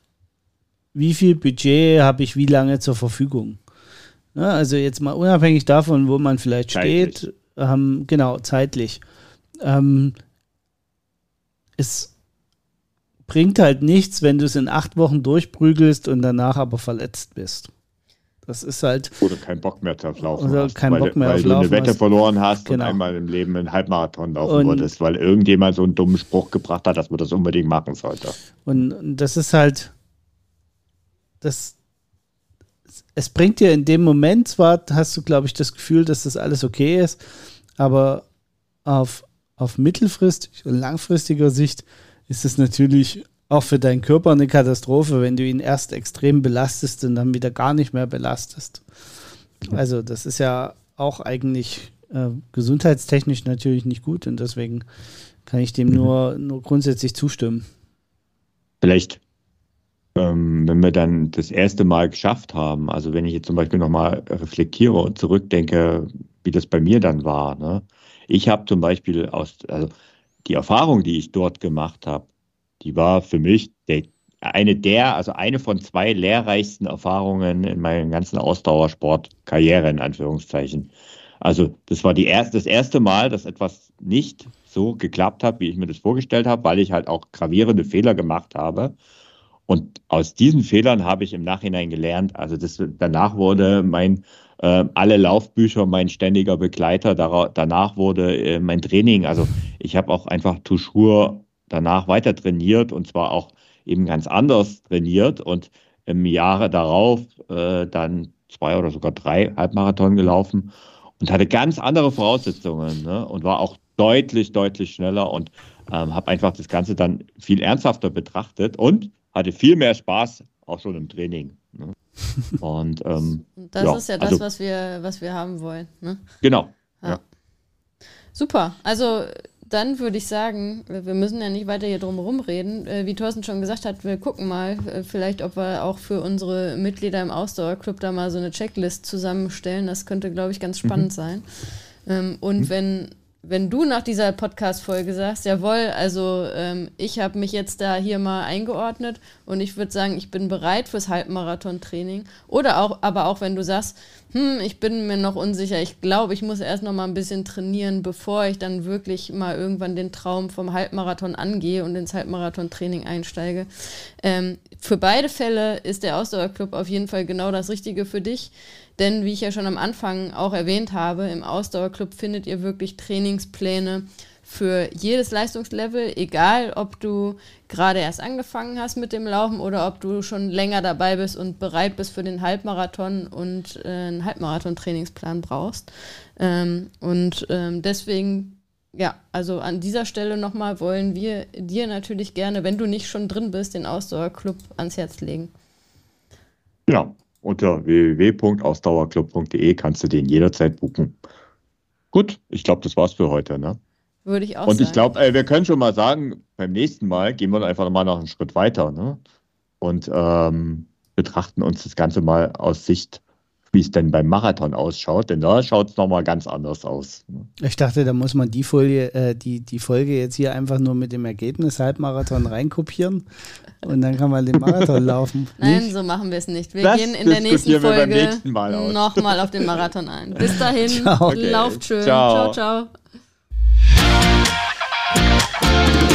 wie viel Budget habe ich wie lange zur Verfügung. Ja, ne, also jetzt mal unabhängig davon, wo man vielleicht zeitlich. steht, ähm, genau, zeitlich. Ähm, es bringt halt nichts, wenn du es in acht Wochen durchprügelst und danach aber verletzt bist. Das ist halt. Oder keinen Bock mehr auf Laufen oder hast. Keinen weil, Bock mehr weil auf du Laufen eine Wette hast. verloren hast Genau. und einmal im Leben einen Halbmarathon laufen Und- wolltest, weil irgendjemand so einen dummen Spruch gebracht hat, dass man das unbedingt machen sollte. Und, und das ist halt, das, es bringt dir in dem Moment zwar, hast du, glaube ich, das Gefühl, dass das alles okay ist, aber auf, auf mittelfristig und langfristiger Sicht ist es natürlich auch für deinen Körper eine Katastrophe, wenn du ihn erst extrem belastest und dann wieder gar nicht mehr belastest. Also das ist ja auch eigentlich äh, gesundheitstechnisch natürlich nicht gut und deswegen kann ich dem nur, nur grundsätzlich zustimmen. Vielleicht, ähm, wenn wir dann das erste Mal geschafft haben, also wenn ich jetzt zum Beispiel nochmal reflektiere und zurückdenke, wie das bei mir dann war. Ne? Ich habe zum Beispiel aus, also die Erfahrung, die ich dort gemacht habe, die war für mich der, eine der, also eine von zwei lehrreichsten Erfahrungen in meiner ganzen Ausdauersport-Karriere, in Anführungszeichen. Also das war die erste, das erste Mal, dass etwas nicht so geklappt hat, wie ich mir das vorgestellt habe, weil ich halt auch gravierende Fehler gemacht habe. Und aus diesen Fehlern habe ich im Nachhinein gelernt. Also das, danach wurde mein alle Laufbücher mein ständiger Begleiter. Danach wurde äh, mein Training. Also ich habe auch einfach Tuschur danach weiter trainiert und zwar auch eben ganz anders trainiert und im Jahre darauf äh, dann zwei oder sogar drei Halbmarathon gelaufen und hatte ganz andere Voraussetzungen ne? und war auch deutlich, deutlich schneller und ähm, habe einfach das Ganze dann viel ernsthafter betrachtet und hatte viel mehr Spaß auch schon im Training. Ne? Und ähm, das ja, ist ja das, also- was, wir, was wir haben wollen. Ne? genau. Super. Also dann würde ich sagen, wir müssen ja nicht weiter hier drum herum reden. Äh, Wie Thorsten schon gesagt hat, wir gucken mal, äh, vielleicht, ob wir auch für unsere Mitglieder im Ausdauerclub da mal so eine Checklist zusammenstellen. Das könnte, glaube ich, ganz spannend sein. Ähm, und wenn, wenn du nach dieser Podcast-Folge sagst, jawohl, also ähm, ich habe mich jetzt da hier mal eingeordnet und ich würde sagen, ich bin bereit fürs Halbmarathon-Training. Oder auch, aber auch wenn du sagst, hm, ich bin mir noch unsicher, ich glaube, ich muss erst noch mal ein bisschen trainieren, bevor ich dann wirklich mal irgendwann den Traum vom Halbmarathon angehe und ins Halbmarathon-Training einsteige. Ähm, für beide Fälle ist der Ausdauerclub auf jeden Fall genau das Richtige für dich. Denn wie ich ja schon am Anfang auch erwähnt habe, im Ausdauerclub findet ihr wirklich Trainingspläne für jedes Leistungslevel, egal ob du gerade erst angefangen hast mit dem Laufen oder ob du schon länger dabei bist und bereit bist für den Halbmarathon und äh, einen Halbmarathon-Trainingsplan brauchst. Ähm, und ähm, deswegen, ja, also an dieser Stelle nochmal wollen wir dir natürlich gerne, wenn du nicht schon drin bist, den Ausdauerclub ans Herz legen. Ja, unter www.ausdauerclub.de kannst du den jederzeit buchen. Gut, ich glaube, das war's für heute. Ne? Würde ich auch Und sagen. ich glaube, äh, wir können schon mal sagen, beim nächsten Mal gehen wir einfach mal noch einen Schritt weiter ne? und ähm, betrachten uns das Ganze mal aus Sicht, wie es denn beim Marathon ausschaut, denn da schaut es nochmal ganz anders aus. Ne? Ich dachte, da muss man die Folie, äh, die, die Folge jetzt hier einfach nur mit dem Ergebnis Halbmarathon reinkopieren und dann kann man den Marathon laufen. Nein, nicht? so machen wir es nicht. Wir das gehen in der nächsten Folge nochmal auf den Marathon ein. Bis dahin, ciao. Okay. lauft schön. ciao. ciao. ciao.